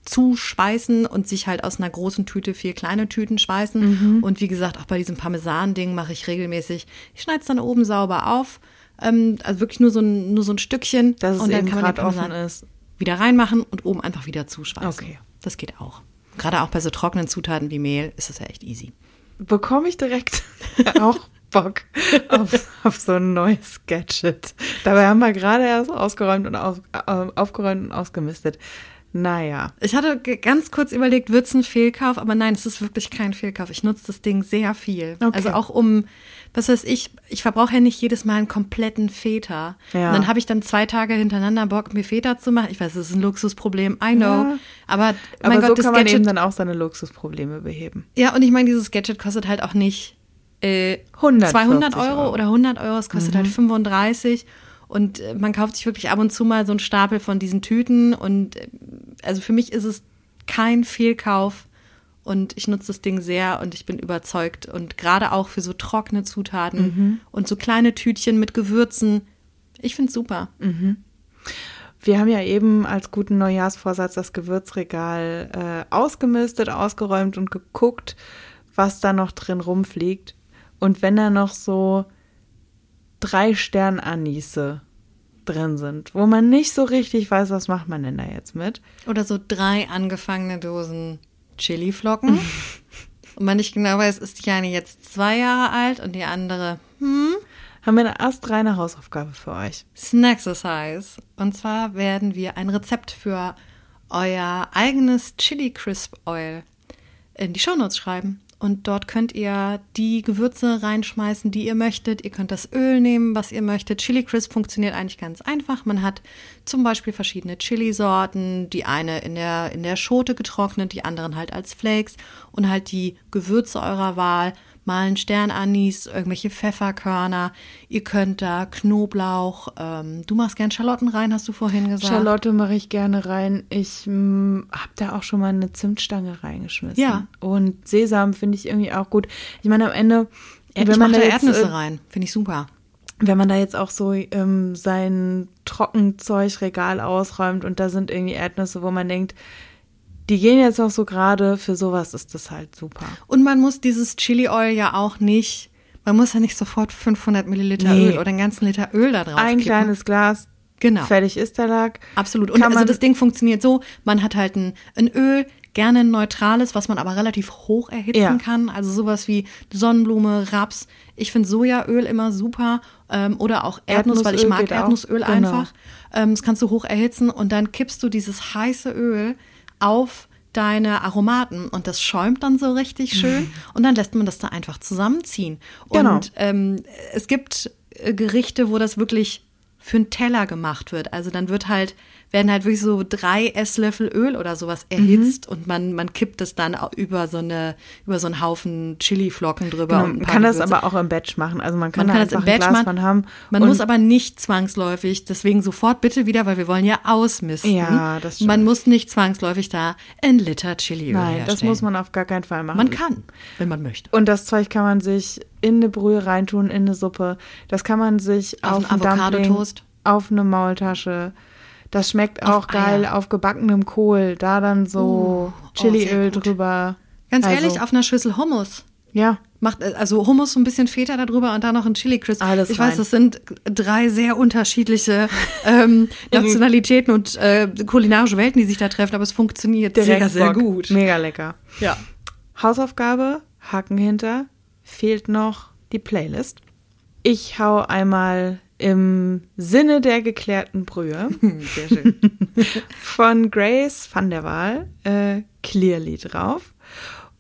zuschweißen und sich halt aus einer großen Tüte vier kleine Tüten schweißen. Und wie gesagt, auch bei diesem Parmesan-Ding mache ich regelmäßig. Ich schneide es dann oben sauber auf. Ähm, also wirklich nur so ein, nur so ein Stückchen. Dass es und dann eben kann man den gerade offen ist. Wieder reinmachen und oben einfach wieder zuschweißen. Okay. Das geht auch. Gerade auch bei so trockenen Zutaten wie Mehl ist das ja echt easy. Bekomme ich direkt auch Bock auf, auf so ein neues Gadget. Dabei haben wir gerade erst ausgeräumt und auf, äh, aufgeräumt und ausgemistet. Naja. Ich hatte ganz kurz überlegt, wird es ein Fehlkauf, aber nein, es ist wirklich kein Fehlkauf. Ich nutze das Ding sehr viel. Okay. Also auch um, was weiß ich, ich verbrauche ja nicht jedes Mal einen kompletten Feta. Ja. Und dann habe ich dann zwei Tage hintereinander Bock, mir Feta zu machen. Ich weiß, das ist ein Luxusproblem, I know. Ja. Aber mein Aber Gott, so das kann man Gadget. eben dann auch seine Luxusprobleme beheben. ja, und ich meine, dieses Gadget kostet halt auch nicht äh, 140 200 Euro, Euro. oder 100 Euro, es kostet halt 35 und äh, man kauft sich wirklich ab und zu mal so einen Stapel von diesen Tüten und äh, also für mich ist es kein Fehlkauf und ich nutze das Ding sehr und ich bin überzeugt und gerade auch für so trockene Zutaten und so kleine Tütchen mit Gewürzen, ich finde es super. Wir haben ja eben als guten Neujahrsvorsatz das Gewürzregal äh, ausgemistet, ausgeräumt und geguckt, was da noch drin rumfliegt. Und wenn da noch so drei Stern-Anise drin sind, wo man nicht so richtig weiß, was macht man denn da jetzt mit. Oder so drei angefangene Dosen Chiliflocken. und man nicht genau weiß, ist die eine jetzt zwei Jahre alt und die andere Haben wir eine astreine Hausaufgabe für euch. Snacksercise. Und zwar werden wir ein Rezept für euer eigenes Chili Crisp Oil in die Shownotes schreiben. Und dort könnt ihr die Gewürze reinschmeißen, die ihr möchtet. Ihr könnt das Öl nehmen, was ihr möchtet. Chili Crisp funktioniert eigentlich ganz einfach. Man hat zum Beispiel verschiedene Chili-Sorten. Die eine in der, in der Schote getrocknet, die anderen halt als Flakes. Und halt die Gewürze eurer Wahl mal ein Sternanis, irgendwelche Pfefferkörner. Ihr könnt da Knoblauch, ähm, du machst gern Schalotten rein, hast du vorhin gesagt. Schalotte mache ich gerne rein. Ich habe da auch schon mal eine Zimtstange reingeschmissen. Ja. Und Sesam finde ich irgendwie auch gut. Ich meine, am Ende, ich wenn man da da jetzt, Erdnüsse äh, rein, finde ich super. wenn man da jetzt auch so ähm, sein Trockenzeugregal ausräumt und da sind irgendwie Erdnüsse, wo man denkt, die gehen jetzt noch so gerade, für sowas ist das halt super. Und man muss dieses Chili Oil ja auch nicht, man muss ja nicht sofort 500 Milliliter Nee. Öl oder einen ganzen Liter Öl da drauf Ein kippen. kleines Glas, Genau. fertig ist der Lack. Absolut. Und Kann also das Ding funktioniert so, man hat halt ein, ein Öl, gerne ein neutrales, was man aber relativ hoch erhitzen Ja. kann. Also sowas wie Sonnenblume, Raps. Ich finde Sojaöl immer super. Ähm, oder auch Erdnuss, weil ich Erdnussöl mag geht auch. Erdnussöl Genau. einfach. Ähm, das kannst du hoch erhitzen und dann kippst du dieses heiße Öl auf deine Aromaten und das schäumt dann so richtig schön und dann lässt man das da einfach zusammenziehen. Genau. Und ähm, es gibt äh, Gerichte, wo das wirklich für einen Teller gemacht wird. Also dann wird halt, werden halt wirklich so drei Esslöffel Öl oder sowas erhitzt und man, man kippt es dann über so eine, über so einen Haufen Chiliflocken drüber. Genau, man kann das Gewürze. aber auch im Batch machen. Also man kann, Man kann da das im ein Batch Glas machen. von haben. Man muss aber nicht zwangsläufig, deswegen sofort bitte wieder, weil wir wollen ja ausmisten. Ja, das stimmt. Man muss nicht zwangsläufig da ein Liter Chiliöl Nein, herstellen. das muss man auf gar keinen Fall machen. Man kann, wenn man möchte. Und das Zeug kann man sich in eine Brühe reintun, in eine Suppe. Das kann man sich Auf auf, einen Avocado-Toast. auf eine Maultasche. Das schmeckt Auf auch geil Eier. auf gebackenem Kohl. Da dann so Oh, Chiliöl gut. drüber. Ganz Also, ehrlich, auf einer Schüssel Hummus. Ja. Macht äh, also Hummus so ein bisschen Feta darüber und dann noch ein Chili Crisp. Alles ich rein. weiß, das sind drei sehr unterschiedliche ähm, Nationalitäten und äh, kulinarische Welten, die sich da treffen, aber es funktioniert Direkt sehr, sehr Bock. gut. Mega lecker. Ja. Hausaufgabe, Haken hinter, fehlt noch die Playlist. Ich hau einmal im Sinne der geklärten Brühe Sehr schön. von Grace van der Waal äh, Clearly drauf.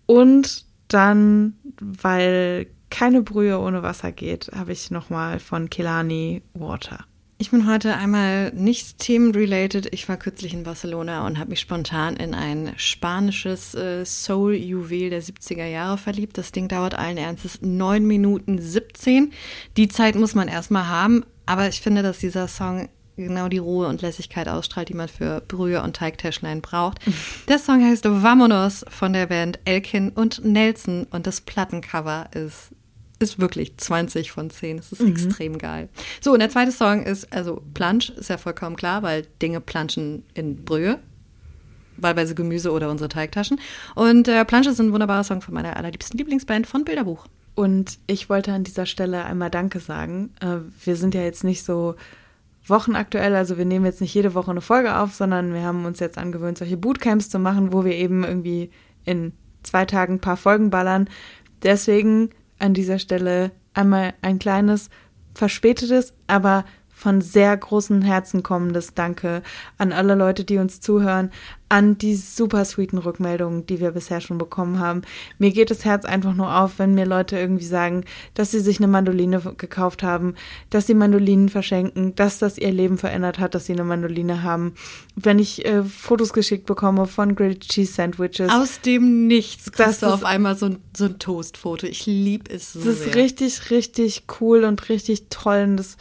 Und dann, weil keine Brühe ohne Wasser geht, habe ich nochmal von Kelani Water. Ich bin heute einmal nicht themenrelated. Ich war kürzlich in Barcelona und habe mich spontan in ein spanisches äh, Soul-Juwel der 70er Jahre verliebt. Das Ding dauert allen Ernstes 9 Minuten 17. Die Zeit muss man erstmal haben, aber ich finde, dass dieser Song genau die Ruhe und Lässigkeit ausstrahlt, die man für Brühe und Teigtäschlein braucht. Der Song heißt Vamonos von der Band Elkin und Nelson und das Plattencover ist ist wirklich 20 von 10. Es ist extrem geil. So, und der zweite Song ist, also Plansch, ist ja vollkommen klar, weil Dinge planschen in Brühe. Wahlweise Gemüse oder unsere Teigtaschen. Und äh, Plansch ist ein wunderbarer Song von meiner allerliebsten Lieblingsband von Bilderbuch. Und ich wollte an dieser Stelle einmal Danke sagen. Äh, wir sind ja jetzt nicht so wochenaktuell, also wir nehmen jetzt nicht jede Woche eine Folge auf, sondern wir haben uns jetzt angewöhnt, solche Bootcamps zu machen, wo wir eben irgendwie in zwei Tagen ein paar Folgen ballern. Deswegen an dieser Stelle einmal ein kleines, verspätetes, aber von sehr großem Herzen kommendes Danke an alle Leute, die uns zuhören, an die super sweeten Rückmeldungen, die wir bisher schon bekommen haben. Mir geht das Herz einfach nur auf, wenn mir Leute irgendwie sagen, dass sie sich eine Mandoline gekauft haben, dass sie Mandolinen verschenken, dass das ihr Leben verändert hat, dass sie eine Mandoline haben. Wenn ich äh, Fotos geschickt bekomme von Grilled Cheese Sandwiches. Aus dem Nichts Das kriegst du ist- auf einmal so ein, so ein Toastfoto. Ich liebe es so Das ist sehr. richtig, richtig cool und richtig toll und das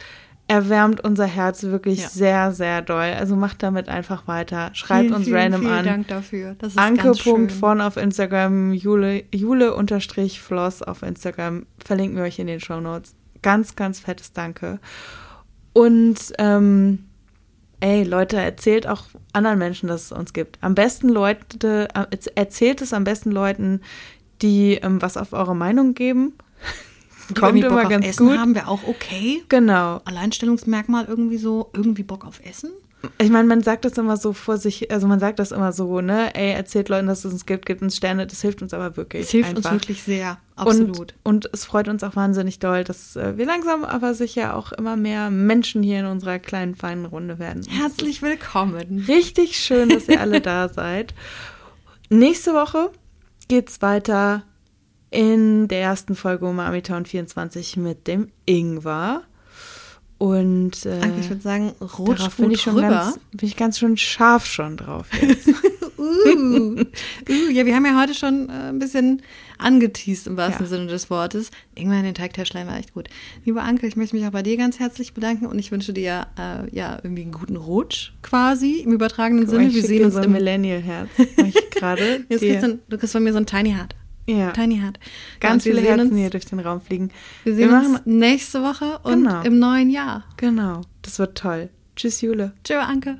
erwärmt unser Herz wirklich Ja. sehr, sehr doll. Also macht damit einfach weiter. Schreibt Vielen, uns vielen, random vielen an. Dank dafür. Das ist ganz schön. Anke.von auf Instagram, Jule, Jule-Floss auf Instagram. Verlinken wir euch in den Show Notes. Ganz, ganz fettes Danke. Und ähm, ey, Leute, erzählt auch anderen Menschen, dass es uns gibt. Am besten Leute, äh, erzählt es am besten Leuten, die ähm, was auf eure Meinung geben. Kommt Bock immer auf ganz Essen gut. haben wir auch okay. Genau. Alleinstellungsmerkmal irgendwie so, irgendwie Bock auf Essen. Ich meine, man sagt das immer so vor sich, also man sagt das immer so, ne, ey, erzählt Leuten, dass es uns gibt, gibt uns Sterne, das hilft uns aber wirklich. Es hilft einfach. uns wirklich sehr. Absolut. Und, und es freut uns auch wahnsinnig doll, dass äh, wir langsam aber sicher auch immer mehr Menschen hier in unserer kleinen, feinen Runde werden. Herzlich willkommen. Richtig schön, dass ihr alle da seid. Nächste Woche geht's weiter in der ersten Folge Umami Town 24 mit dem Ingwer. Und äh, ich würde sagen, darauf bin ich schon rüber. ganz, bin ich ganz schön scharf schon drauf jetzt. Uh, uh, ja, wir haben ja heute schon äh, ein bisschen angeteased im wahrsten Ja. Sinne des Wortes. Irgendwann den Teigtäschlein war echt gut. Lieber Anke, ich möchte mich auch bei dir ganz herzlich bedanken und ich wünsche dir äh, ja irgendwie einen guten Rutsch quasi im übertragenen Sinne. Ich Wir sehen uns so im Millennial-Herz. mach ich gerade. Du kriegst von mir so ein Tiny Heart. Ja, Tiny Heart. ganz viele Herzen hier durch den Raum fliegen. Wir sehen Wir uns nächste Woche und Genau. im neuen Jahr. Genau, das wird toll. Tschüss, Jule. Tschö, Anke.